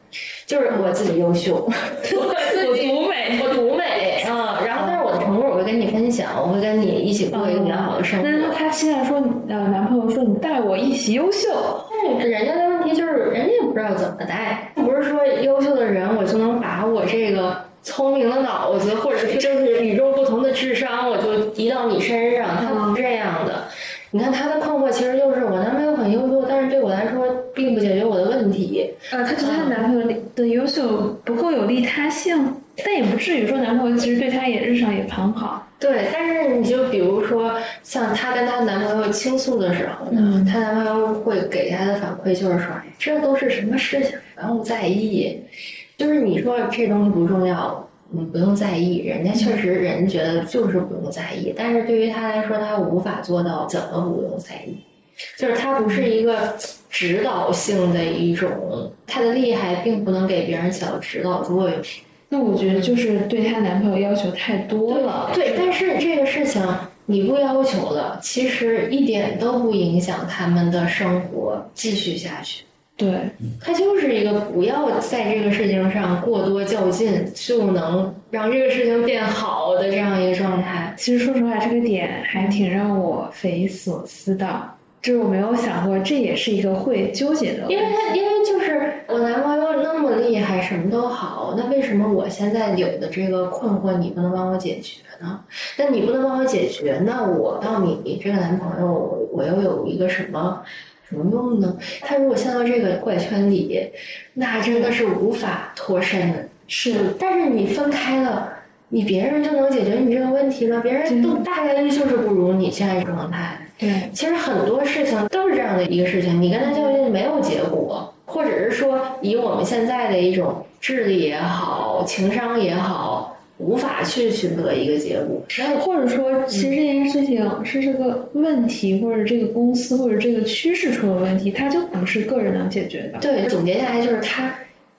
就是我自己优秀，我 独美，我独美啊。然后，但是我的成果我会跟你分享，我会跟你一起过一个比较好的生活。那她现在说，呃，男朋友说你带我一起优秀，但是人家的问题就是，人家也不知道怎么带，不是说优秀的人我就能把我这个聪明的脑子，或者是就是与众不同的智商，我就移到你身上，他不是这样的。你看他的困惑其实就是我男朋友很优秀，但是对我来说并不解决我的问题。啊，她觉得她男朋友的优秀不够有利他性。但也不至于说男朋友其实对她也日常也很好。对，但是你就比如说像她跟她男朋友倾诉的时候呢，她男朋友会给她的反馈就是说，这都是什么事情，不用在意。就是你说这东西不重要，嗯，不用在意。人家确实人觉得就是不用在意，但是对于他来说，他无法做到怎么不用在意。就是他不是一个指导性的一种，他的厉害并不能给别人起到指导作用。那我觉得就是对她男朋友要求太多了。对，但是这个事情你不要求了，其实一点都不影响他们的生活继续下去。对，他就是一个不要在这个事情上过多较劲，就能让这个事情变好的这样一个状态。其实说实话，这个点还挺让我匪夷所思的。就是我没有想过，这也是一个会纠结的。因为他，因为就是我男朋友那么厉害，什么都好，那为什么我现在有的这个困惑你不能帮我解决呢？那你不能帮我解决，那我到你这个男朋友，我又有一个什么什么用呢？他如果陷到这个怪圈里，那真的是无法脱身的。是，但是你分开了，你别人就能解决你这个问题吗？别人都大概率就是不如你现在状态。对，其实很多事情都是这样的一个事情，你跟他较劲没有结果，或者是说以我们现在的一种智力也好，情商也好，无法去寻得一个结果。或者说，其实这件事情是这个问题，或者这个公司或者这个趋势出了问题，它就不是个人能解决的。对，总结下来就是它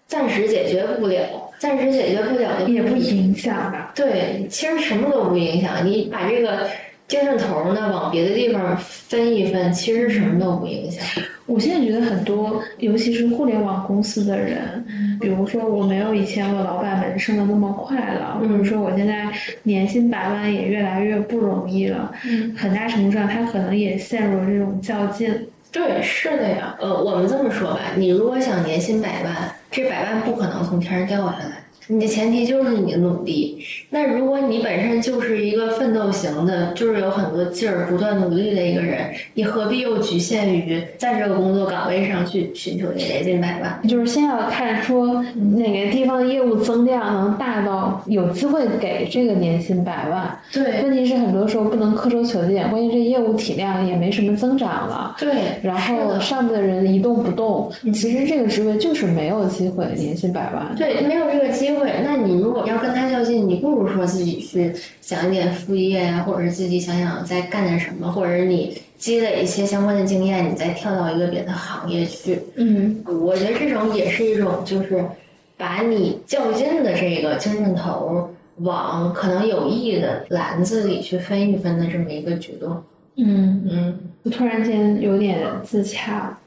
暂时解决不了，暂时解决不了的也不影响吧。对，其实什么都不影响，你把这个。精神头呢，往别的地方分一分，其实什么都不影响。我现在觉得很多，尤其是互联网公司的人，比如说我没有以前我老板们升的那么快了，或者说我现在年薪百万也越来越不容易了，很大程度上他可能也陷入了这种较劲。对，是的呀。呃，我们这么说吧，你如果想年薪百万，这百万不可能从天上掉下来。你的前提就是你的努力。那如果你本身就是一个奋斗型的，就是有很多劲儿、不断努力的一个人，你何必又局限于在这个工作岗位上去寻求这年薪百万？就是先要看说哪个地方的业务增量能大到有机会给这个年薪百万。对。问题是很多时候不能苛求求剑，关键这业务体量也没什么增长了。对。然后上面的人一动不动，其实这个职位就是没有机会年薪百万。对，没有这个机会。对，那你如果要跟他较劲，你不如说自己去想一点副业呀，或者是自己想想再干点什么，或者是你积累一些相关的经验，你再跳到一个别的行业去。嗯，我觉得这种也是一种，就是把你较劲的这个精神头往可能有益的篮子里去分一分的这么一个举动。嗯，嗯，我突然间有点自洽。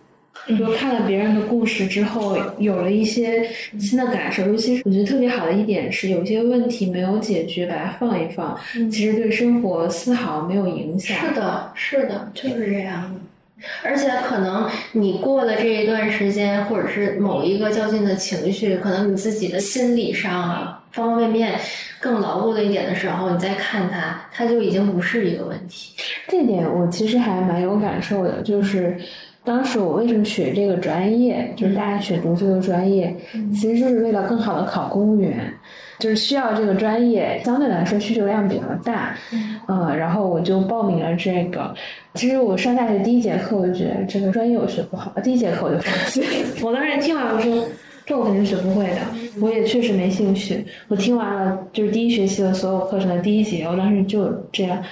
就看了别人的故事之后，有了一些新的感受。尤其是我觉得特别好的一点是，有些问题没有解决，把它放一放，其实对生活丝毫没有影响。是的，是的，就是这样。而且可能你过了这一段时间，或者是某一个较劲的情绪，可能你自己的心理上啊，方方面面更牢固了一点的时候，你再看它，它就已经不是一个问题。这点我其实还蛮有感受的，就是当时我为什么学这个专业，就是大家选读这个专业，其实就是为了更好的考公务员，就是需要这个专业相对来说需求量比较大，嗯，然后我就报名了这个。其实我上大学第一节课我就觉得这个专业我学不好，第一节课我就放弃。我当时听完我说。这我肯定学不会的，我也确实没兴趣。我听完了就是第一学期的所有课程的第一节，我当时就这样。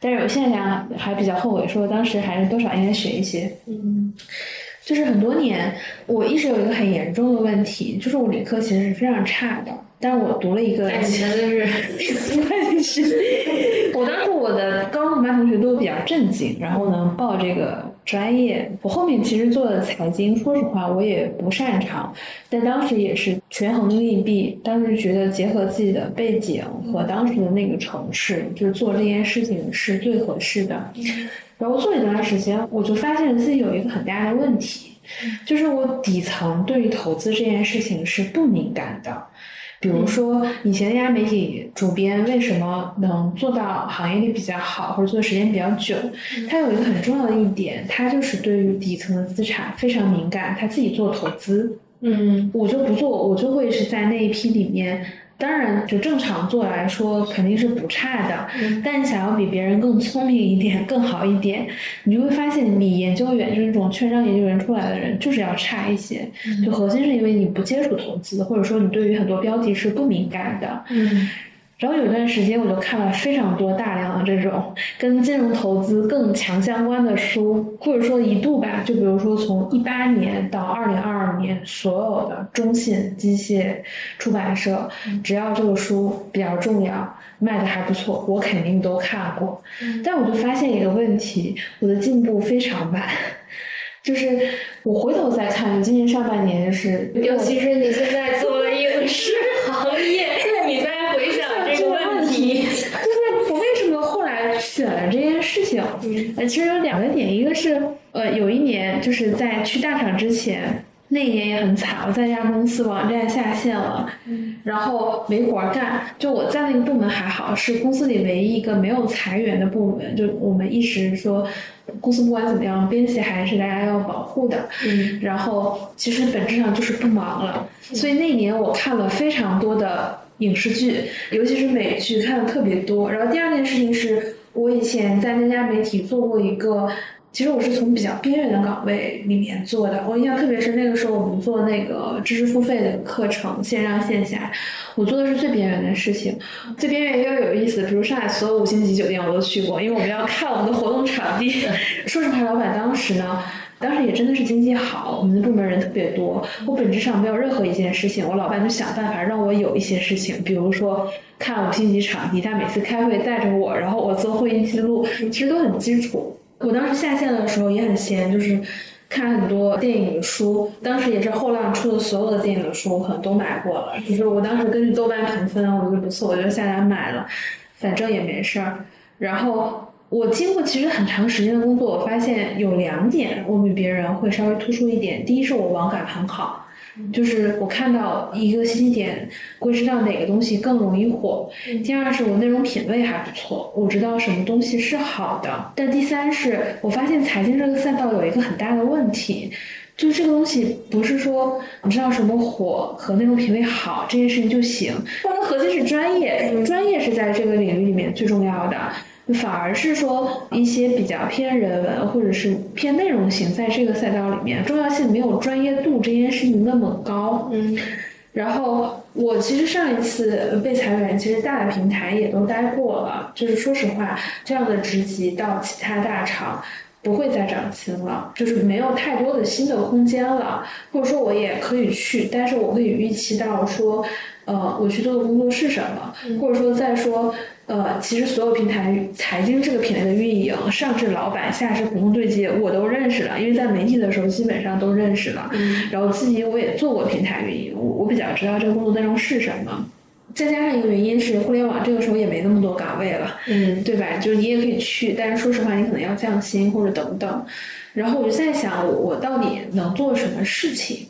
但是我现在想还比较后悔，说当时还是多少应该学一些。嗯，就是很多年，我一直有一个很严重的问题，就是我理科其实是非常差的。但是我读了一个，感觉就是 但是，我当时我的高中班同学都比较正经，然后呢报这个专业。我后面其实做的财经，说实话我也不擅长，但当时也是权衡利弊，当时觉得结合自己的背景和当时的那个城市，就是做这件事情是最合适的。然后做一段时间，我就发现自己有一个很大的问题，就是我底层对于投资这件事情是不敏感的。比如说，以前那家媒体主编为什么能做到行业里比较好，或者做的时间比较久？他有一个很重要的一点，他就是对于底层的资产非常敏感，他自己做投资。嗯，我就不做，我就会是在那一批里面。当然，就正常做来说肯定是不差的，但你想要比别人更聪明一点、更好一点，你就会发现你比研究员就是那种券商研究员出来的人就是要差一些。就核心是因为你不接触投资，或者说你对于很多标的是不敏感的。嗯。然后有段时间，我就看了非常多大量的这种跟金融投资更强相关的书，或者说一度吧，就比如说从一八年到二零二二年，所有的中信机械出版社，只要这个书比较重要，卖的还不错，我肯定都看过。但我就发现一个问题，我的进步非常慢。就是我回头再看，今年上半年是，尤其是你现在做了影视行业，你再回想这个问题，就是我为什么后来选了这件事情？呃，其实有两个点，一个是呃，有一年就是在去大厂之前。那一年也很惨，我在一家公司网站下线了，然后没活干。就我在那个部门还好，是公司里唯一一个没有裁员的部门。就我们一直说，公司不管怎么样，编辑还是大家要保护的。嗯，然后其实本质上就是不忙了。所以那一年我看了非常多的影视剧，尤其是美剧，看的特别多。然后第二件事情是我以前在那家媒体做过一个。其实我是从比较边缘的岗位里面做的，我印象特别深。那个时候我们做那个知识付费的课程，线上线下，我做的是最边缘的事情。最边缘也有有意思，比如上海所有五星级酒店我都去过，因为我们要看我们的活动场地。说实话，老板当时呢，当时也真的是经济好，我们的部门人特别多。我本质上没有任何一件事情，我老板就想办法让我有一些事情，比如说看五星级场地，他每次开会带着我，然后我做会议记录，其实都很基础。我当时下线的时候也很闲，就是看很多电影的书。当时也是后浪出的所有的电影的书，我可能都买过了。就是我当时根据豆瓣评分，我觉得不错，我就下单买了，反正也没事儿。然后我经过其实很长时间的工作，我发现有两点我比别人会稍微突出一点。第一是我网感很好。就是我看到一个新点，会知道哪个东西更容易火。第二是我内容品味还不错，我知道什么东西是好的。但第三是我发现财经这个赛道有一个很大的问题，就这个东西不是说你知道什么火和内容品味好这件事情就行，它的核心是专业，专业是在这个领域里面最重要的。反而是说一些比较偏人文或者是偏内容型，在这个赛道里面重要性没有专业度这件事情那么高。嗯，然后我其实上一次被裁员，其实大的平台也都待过了。就是说实话，这样的职级到其他大厂。不会再涨薪了，就是没有太多的新的空间了，或者说我也可以去，但是我可以预期到说，呃，我去做的工作是什么，或者说再说，呃，其实所有平台财经这个品类的运营，上至老板，下至普通对接，我都认识了，因为在媒体的时候基本上都认识了，然后自己我也做过平台运营，我我比较知道这个工作内容是什么。再加上一个原因是，互联网这个时候也没那么多岗位了，嗯对吧？就是你也可以去，但是说实话，你可能要降薪或者等等。然后我就在想，我我到底能做什么事情？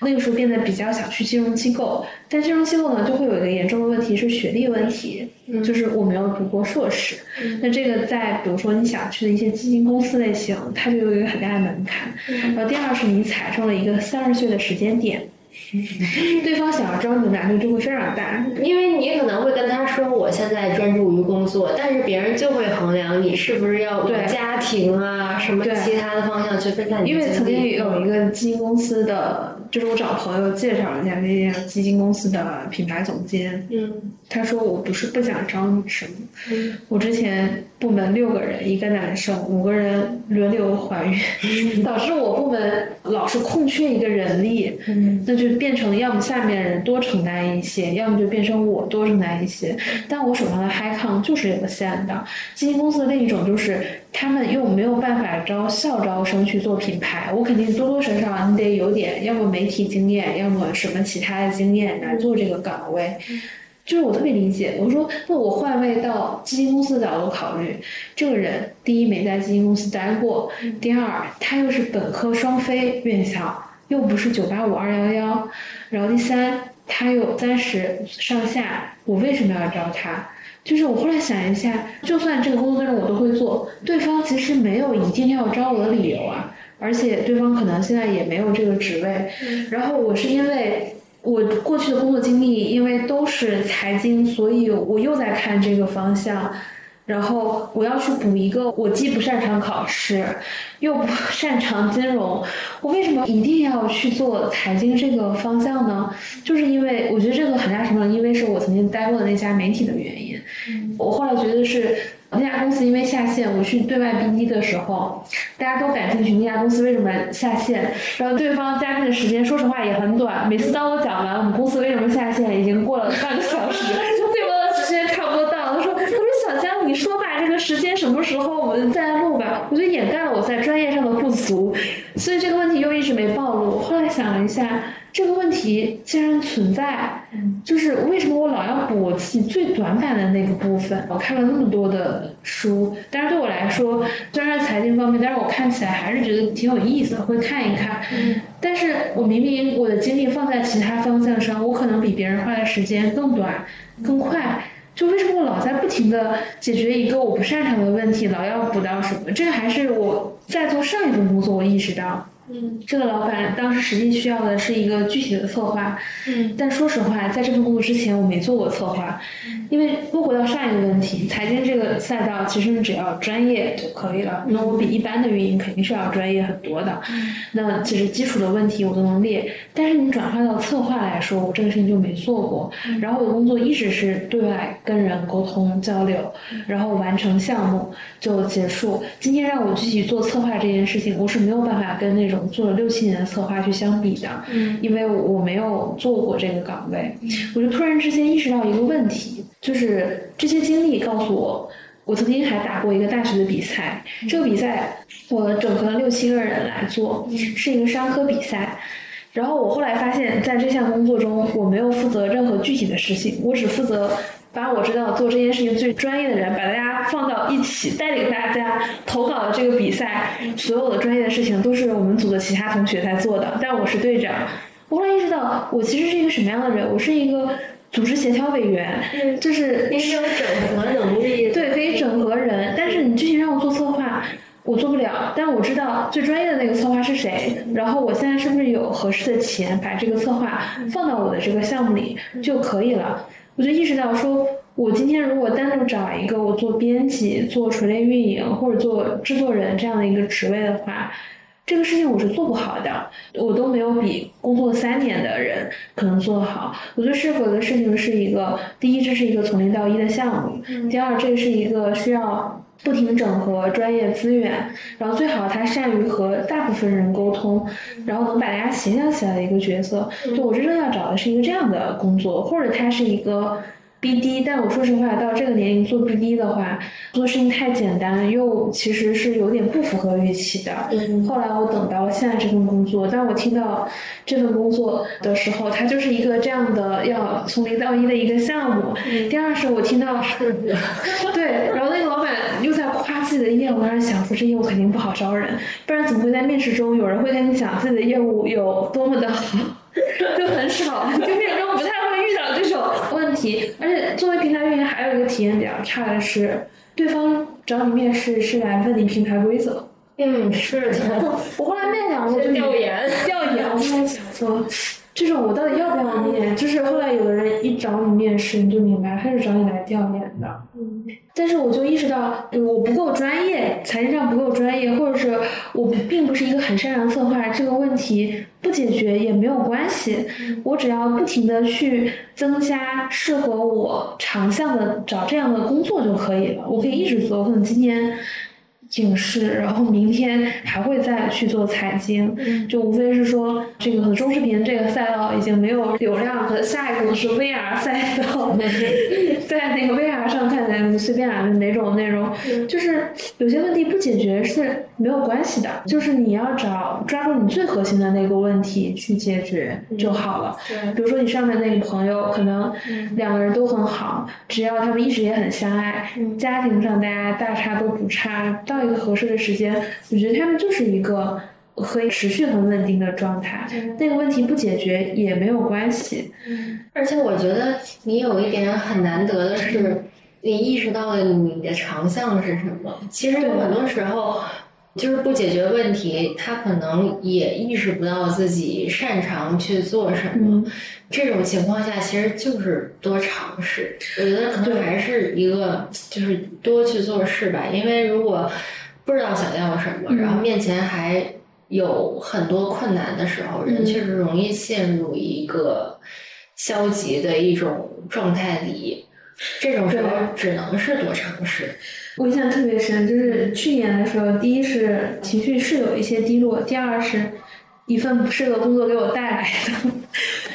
那个时候变得比较想去金融机构，但金融机构呢，就会有一个严重的问题是学历问题，就是我没有读过硕士。那这个在比如说你想去的一些基金公司类型，它就有一个很大的门槛。然后第二是你踩中了一个三十岁的时间点，对方想要招你的难度就会非常大。因为你可能会跟他说我现在专注于工作，但是别人就会衡量你是不是要往对家庭啊什么对其他的方向去分散你因为曾经有。一个基金公司的，就是我找朋友介绍了一下那家基金公司的品牌总监，嗯。他说我不是不想招女生，嗯。我之前部门六个人，一个男生，五个人轮流怀孕，导致我部门老是空缺一个人力，嗯那就变成要么下面的人多承担一些，要么就变成我多承担一些。但我手上的 high con 就是有限的。基金公司的另一种就是，他们又没有办法招校招生去做品牌，我肯定多多少少你得有点，要么媒体经验，要么什么其他的经验来做这个岗位。就是我特别理解，我说那我换位到基金公司的角度考虑，这个人第一没在基金公司待过，第二他又是本科双非院校，又不是九八五二幺幺，然后第三他有三十上下，我为什么要招他？就是我后来想一下，就算这个工作内容我都会做，对方其实没有一定要招我的理由啊，而且对方可能现在也没有这个职位，然后我是因为。我过去的工作经历，因为都是财经，所以我又在看这个方向。然后我要去补一个，我既不擅长考试，又不擅长金融，我为什么一定要去做财经这个方向呢？就是因为我觉得这个很大程度上，因为是我曾经待过的那家媒体的原因。我后来觉得是那家公司因为下线，我去对外 BD 的时候，大家都感兴趣那家公司为什么下线，然后对方加进的时间，说实话也很短。每次当我讲完我们公司为什么下线，已经过了半个小时，时间什么时候我们再录吧？”我就掩盖了我在专业上的不足，所以这个问题又一直没暴露。后来想了一下，这个问题既然存在，就是为什么我老要补我自己最短板的那个部分？我看了那么多的书，但是对我来说，虽然是财经方面，但是我看起来还是觉得挺有意思的，会看一看。但是我明明我的精力放在其他方向上，我可能比别人花的时间更短、更快。就为什么我老在不停的解决一个我不擅长的问题，老要补到什么？这还是我在做上一份工作，我意识到。嗯这个老板当时实际需要的是一个具体的策划，嗯但说实话，在这份工作之前，我没做过策划，因为又回到上一个问题，财经这个赛道其实你只要专业就可以了。那我比一般的运营肯定是要专业很多的，那其实基础的问题我都能列，但是你转换到策划来说，我这个事情就没做过。然后我的工作一直是对外跟人沟通交流，然后完成项目就结束。今天让我具体做策划这件事情，我是没有办法跟那种做了六七年的策划去相比的，嗯因为我没有做过这个岗位。我就突然之间意识到一个问题，就是这些经历告诉我。我曾经还打过一个大学的比赛，这个比赛我整合了六七个人来做，是一个商科比赛。然后我后来发现，在这项工作中，我没有负责任何具体的事情，我只负责把我知道做这件事情最专业的人，把大家放到一起，带领大家投稿的这个比赛，所有的专业的事情都是我们组的其他同学在做的，但我是队长。我后来意识到，我其实是一个什么样的人？我是一个组织协调委员，嗯，就是你是有整合能力，对，可以整合人，但是你具体让我做策划，我做不了。但我知道最专业的那个策划是谁，然后我现在是不是有合适的钱把这个策划放到我的这个项目里就可以了。我就意识到说，我今天如果单独找一个我做编辑、做垂类运营或者做制作人这样的一个职位的话，这个事情我是做不好的，我都没有比工作三年的人可能做好。我最适合的事情是一个，第一，这是一个从零到一的项目；第二，这是一个需要不停整合专业资源，然后最好他善于和大部分人沟通，然后能把大家形象起来的一个角色。就我真正要找的是一个这样的工作，或者他是一个。BD，但我说实话，到这个年龄做 BD 的话，做事情太简单，又其实是有点不符合预期的。嗯后来我等到现在这份工作，当我听到这份工作的时候，它就是一个这样的要从零到一的一个项目。第二是我听到 是，对，然后那个老板又在夸自己的业务，我当时想说这业务肯定不好招人，不然怎么会在面试中有人会跟你讲自己的业务有多么的好？就很少，就面试中不太会遇到这种问题。而且作为平台运营，还有一个体验比较差的是，对方找你面试是来问你平台规则。嗯，是的，我后来面两个就调研调研，我说，这种我到底要不要面？就是后来有的人一找你面试，你就明白他是找你来调研的。嗯，但是我就意识到，呃我不够专业，财经上不够专业，或者是我并不是一个很擅长策划，这个问题不解决也没有关系。我只要不停的去增加适合我长项的找这样的工作就可以了。我可以一直做，可能今天。影视，然后明天还会再去做财经，就无非是说这个中视频这个赛道已经没有流量，和下一个可能是 VR 赛道，在那个 VR 上看起来随便啊哪种内容，就是有些问题不解决是没有关系的，就是你要找抓住你最核心的那个问题去解决就好了。对比如说你上面那个朋友，可能两个人都很好，只要他们一直也很相爱，家庭上大家大差都不差，到一个合适的时间，我觉得他们就是一个可以持续很稳定的状态。那个问题不解决也没有关系。嗯而且我觉得你有一点很难得的是，你意识到了你的长项是什么。其实有很多时候，就是不解决问题，他可能也意识不到自己擅长去做什么。这种情况下，其实就是多尝试。我觉得可能还是一个，就是多去做事吧。因为如果不知道想要什么，然后面前还有很多困难的时候，人确实容易陷入一个消极的一种状态里。这种时候只能是多尝试。我印象特别深，就是去年的时候，第一是情绪是有一些低落，第二是一份不适合工作给我带来的，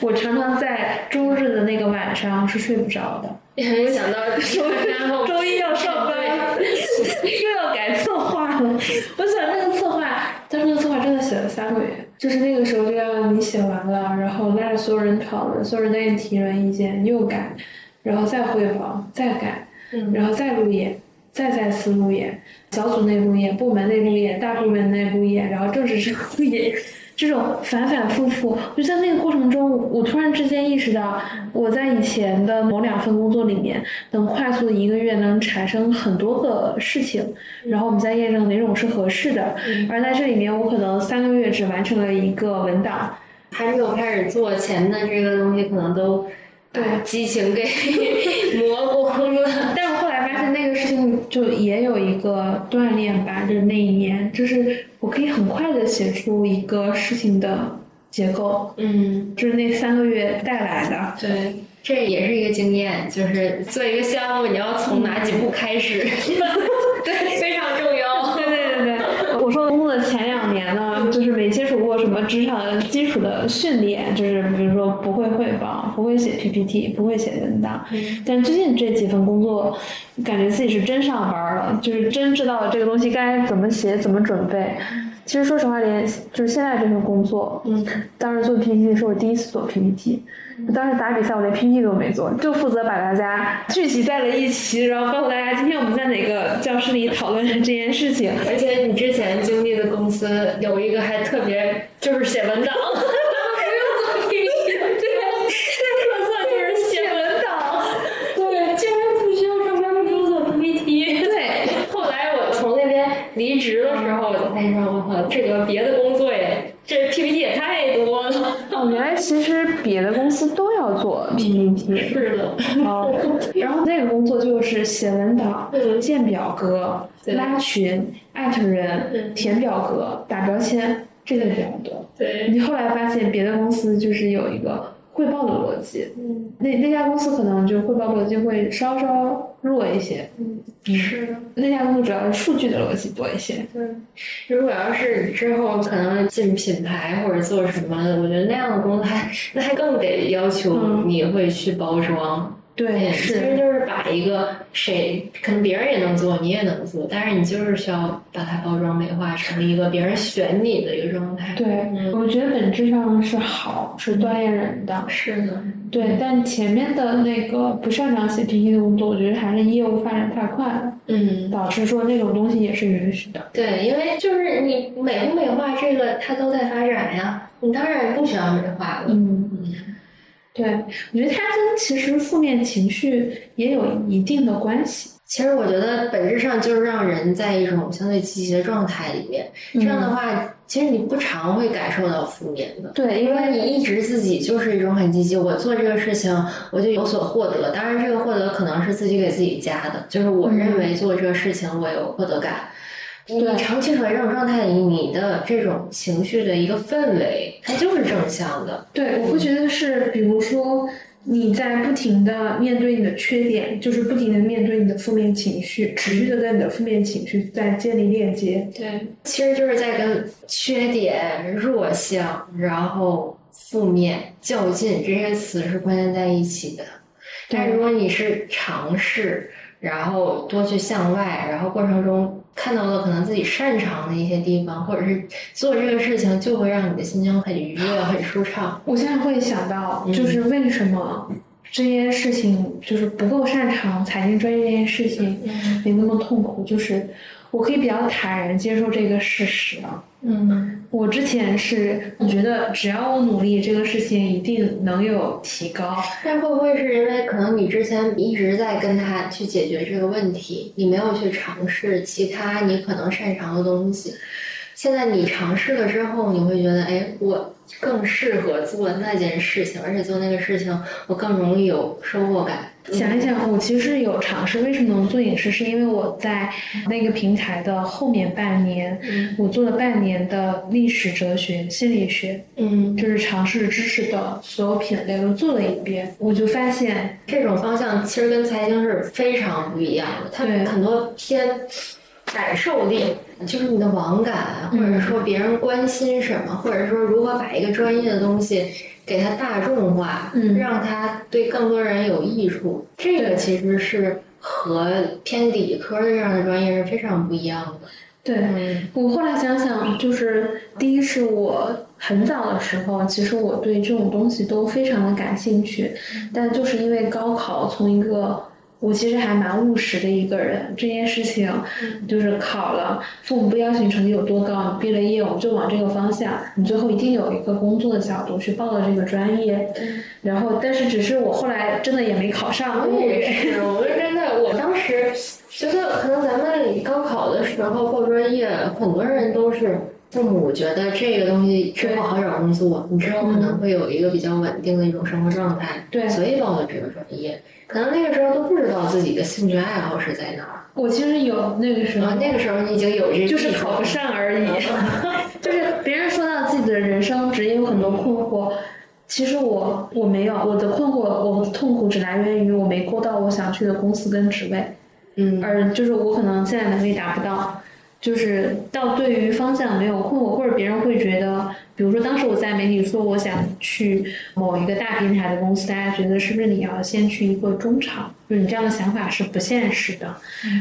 我常常在周日的那个晚上是睡不着的。没想到周周一要上班，又要改策划了。我想那个策划，但是那个策划真的写了三个月，就是那个时候就要你写完了，然后拉着所有人讨论，所有人都给你提人意见，你又改，然后再汇报，再改，然后再路演，再再次路演，小组内部演，部门内部演，大部门内部演，然后正式上路演。这种反反复复，我就在那个过程中，我突然之间意识到，我在以前的某两份工作里面，能快速的一个月能产生很多个事情，然后我们再验证哪种是合适的。而在这里面，我可能三个月只完成了一个文档，还没有开始做前的这个东西，可能都把激情给 磨光了。但那个事情就也有一个锻炼吧，就是那一年，就是我可以很快的写出一个事情的结构，嗯，就是那三个月带来的。对，这也是一个经验，就是做一个项目，你要从哪几步开始 对，非常重要。对对对对，我说工作的前两年呢，就是没接触过什么职场基础的训练，就是比如说不会汇报，不会写 PPT，不会写文档。但最近这几份工作，感觉自己是真上班了，就是真知道这个东西该怎么写、怎么准备。其实说实话，连就是现在这份工作，嗯，当时做 PPT 是我第一次做 PPT。当时打比赛，我连 PPT 都没做，就负责把大家聚集在了一起，然后告诉大家今天我们在哪个教室里讨论这件事情。而且你之前经历的公司有一个还特别，就是写文档，不用做 PPT，对，特色就是写文档，对，竟然不需要上班不用做 PPT，对，后来我从那边离职的时候，我就发现我操，这个别的工作也，这 PPT 也太多了。哦，原来其实别的公司都要做 PPT。是的，哦，然后那个工作就是写文档、建表格、拉群、艾特人、嗯。填表格、打标签，这个比较多。对，你后来发现别的公司就是有一个汇报的逻辑。嗯那那家公司可能就汇报逻辑会稍稍弱一些，嗯，是的。那家公司主要是数据的逻辑多一些。对，如果要是之后可能进品牌或者做什么的，我觉得那样的公司还那还更得要求嗯你会去包装。对，其实，就是把一个谁可能别人也能做，你也能做，但是你就是需要把它包装美化成一个别人选你的一个状态。对，嗯我觉得本质上是好，是锻炼人的。是的，对，但前面的那个不擅长写 PPT 的工作，我觉得还是业务发展太快了，嗯，导致说那种东西也是允许的。对，因为就是你美不美化这个，它都在发展呀，你当然不需要美化了。嗯，嗯，对，我觉得它跟其实负面情绪也有一定的关系。其实我觉得本质上就是让人在一种相对积极的状态里面，这样的话，其实你不常会感受到负面的。对，因为你一直自己就是一种很积极，我做这个事情我就有所获得。当然，这个获得可能是自己给自己加的，就是我认为做这个事情我有获得感。你对长期处在这种状态里，你的这种情绪的一个氛围，它就是正向的。对，我会觉得是，比如说你在不停的面对你的缺点，就是不停的面对你的负面情绪，持续的跟你的负面情绪在建立链接。对，其实就是在跟缺点、弱项，然后负面、较劲这些词是关联在一起的。但如果你是尝试，然后多去向外，然后过程中看到了可能自己擅长的一些地方，或者是做这个事情，就会让你的心情很愉悦、很舒畅。我现在会想到，嗯就是为什么这件事情就是不够擅长财经专业这件事情没那么痛苦，就是我可以比较坦然接受这个事实啊。嗯我之前是觉得只要我努力，这个事情一定能有提高。但会不会是因为可能你之前一直在跟他去解决这个问题，你没有去尝试其他你可能擅长的东西？现在你尝试了之后，你会觉得，哎，我更适合做那件事情，而且做那个事情我更容易有收获感。想一想，我其实有尝试，为什么能做影视？是因为我在那个平台的后面半年，嗯。我做了半年的历史、哲学、心理学，嗯，就是尝试知识的所有品类都做了一遍，我就发现，这种方向其实跟财经是非常不一样的，它对。很多偏感受力，就是你的网感，或者说别人关心什么，或者说如何把一个专业的东西给它大众化，嗯。让它对更多人有益处，这个其实是和偏理科的这样的专业是非常不一样的。对嗯。我后来想想，就是第一是我很早的时候，其实我对这种东西都非常的感兴趣，但就是因为高考，从一个我其实还蛮务实的一个人，这件事情就是考了，父母不要求你成绩有多高，你毕了业我们就往这个方向，你最后一定有一个工作的角度去报了这个专业，然后但是只是我后来真的也没考上公务我也员，是，我是真的，我当时觉得可能咱们高考的时候报专业，很多人都是父母觉得这个东西之后好找工作，你之后可能会有一个比较稳定的一种生活状态，对。所以报了这个专业。可能那个时候都不知道自己的兴趣爱好是在哪儿，我其实有那个时候那个时候你已经有这个就是考不上而已。就是别人说到自己的人生职业有很多困惑，其实我我没有，我的困惑，我的痛苦只来源于我没过到我想去的公司跟职位，嗯而就是我可能现在能力达不到。就是到对于方向没有困惑，或者别人会觉得，比如说当时我在媒体说我想去某一个大平台的公司，大家觉得是不是你要先去一个中厂？就是你这样的想法是不现实的，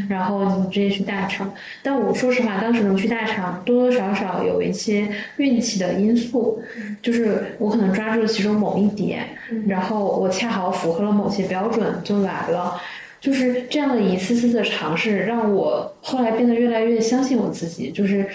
然后你直接去大厂。但我说实话，当时能去大厂，多多少少有一些运气的因素，就是我可能抓住了其中某一点，然后我恰好符合了某些标准就来了。就是这样的一次次的尝试，让我后来变得越来越相信我自己。就是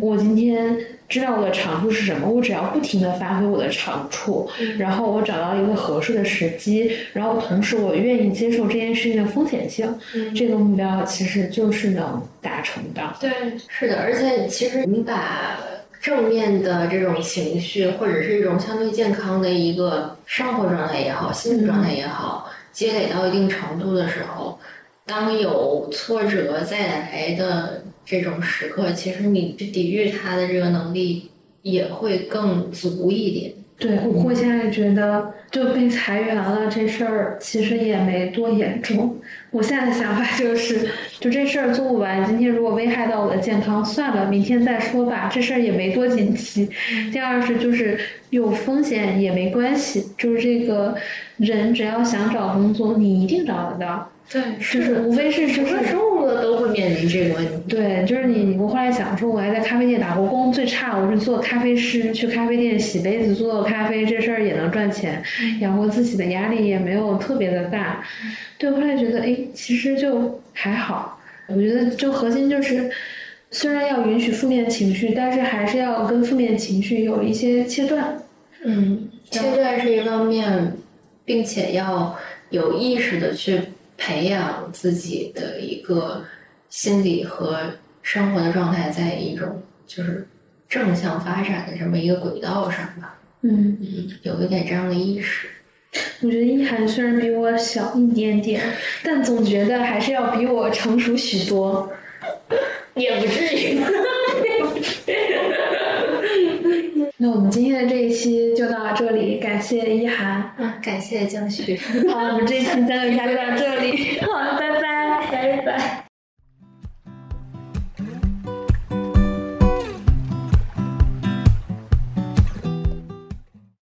我今天知道我的长处是什么，我只要不停的发挥我的长处，然后我找到一个合适的时机，然后同时我愿意接受这件事情的风险性，这个目标其实就是能达成的。对，是的，而且其实你把正面的这种情绪，或者是一种相对健康的一个生活状态也好，心理状态也好，积累到一定程度的时候，当有挫折再来的这种时刻，其实你去抵御它的这个能力也会更足一点。对我现在觉得就被裁员了这事儿其实也没多严重。我现在的想法就是，就这事儿做不完，今天如果危害到我的健康，算了，明天再说吧，这事儿也没多紧急。第二是就是有风险也没关系，就是这个人只要想找工作，你一定找得到。对，就是无非是就是整个生活都会面临这个问题。对，就是你，我后来想说，我还在咖啡店打过工，最差我是做咖啡师，去咖啡店洗杯子、做做咖啡，这事儿也能赚钱，养活自己的压力也没有特别的大。对，后来觉得，哎，其实就还好。我觉得就核心就是，虽然要允许负面情绪，但是还是要跟负面情绪有一些切断。嗯，切断是一方面，并且要有意识的去培养自己的一个心理和生活的状态，在一种就是正向发展的这么一个轨道上吧。嗯，嗯，有一点这样的意识。我觉得一涵虽然比我小一点点，但总觉得还是要比我成熟许多。也不至于。那我们今天的这一期就到这里，感谢一涵。嗯，感谢江旭。好，我们这一期三六一下就到这里。好的，拜拜，拜拜。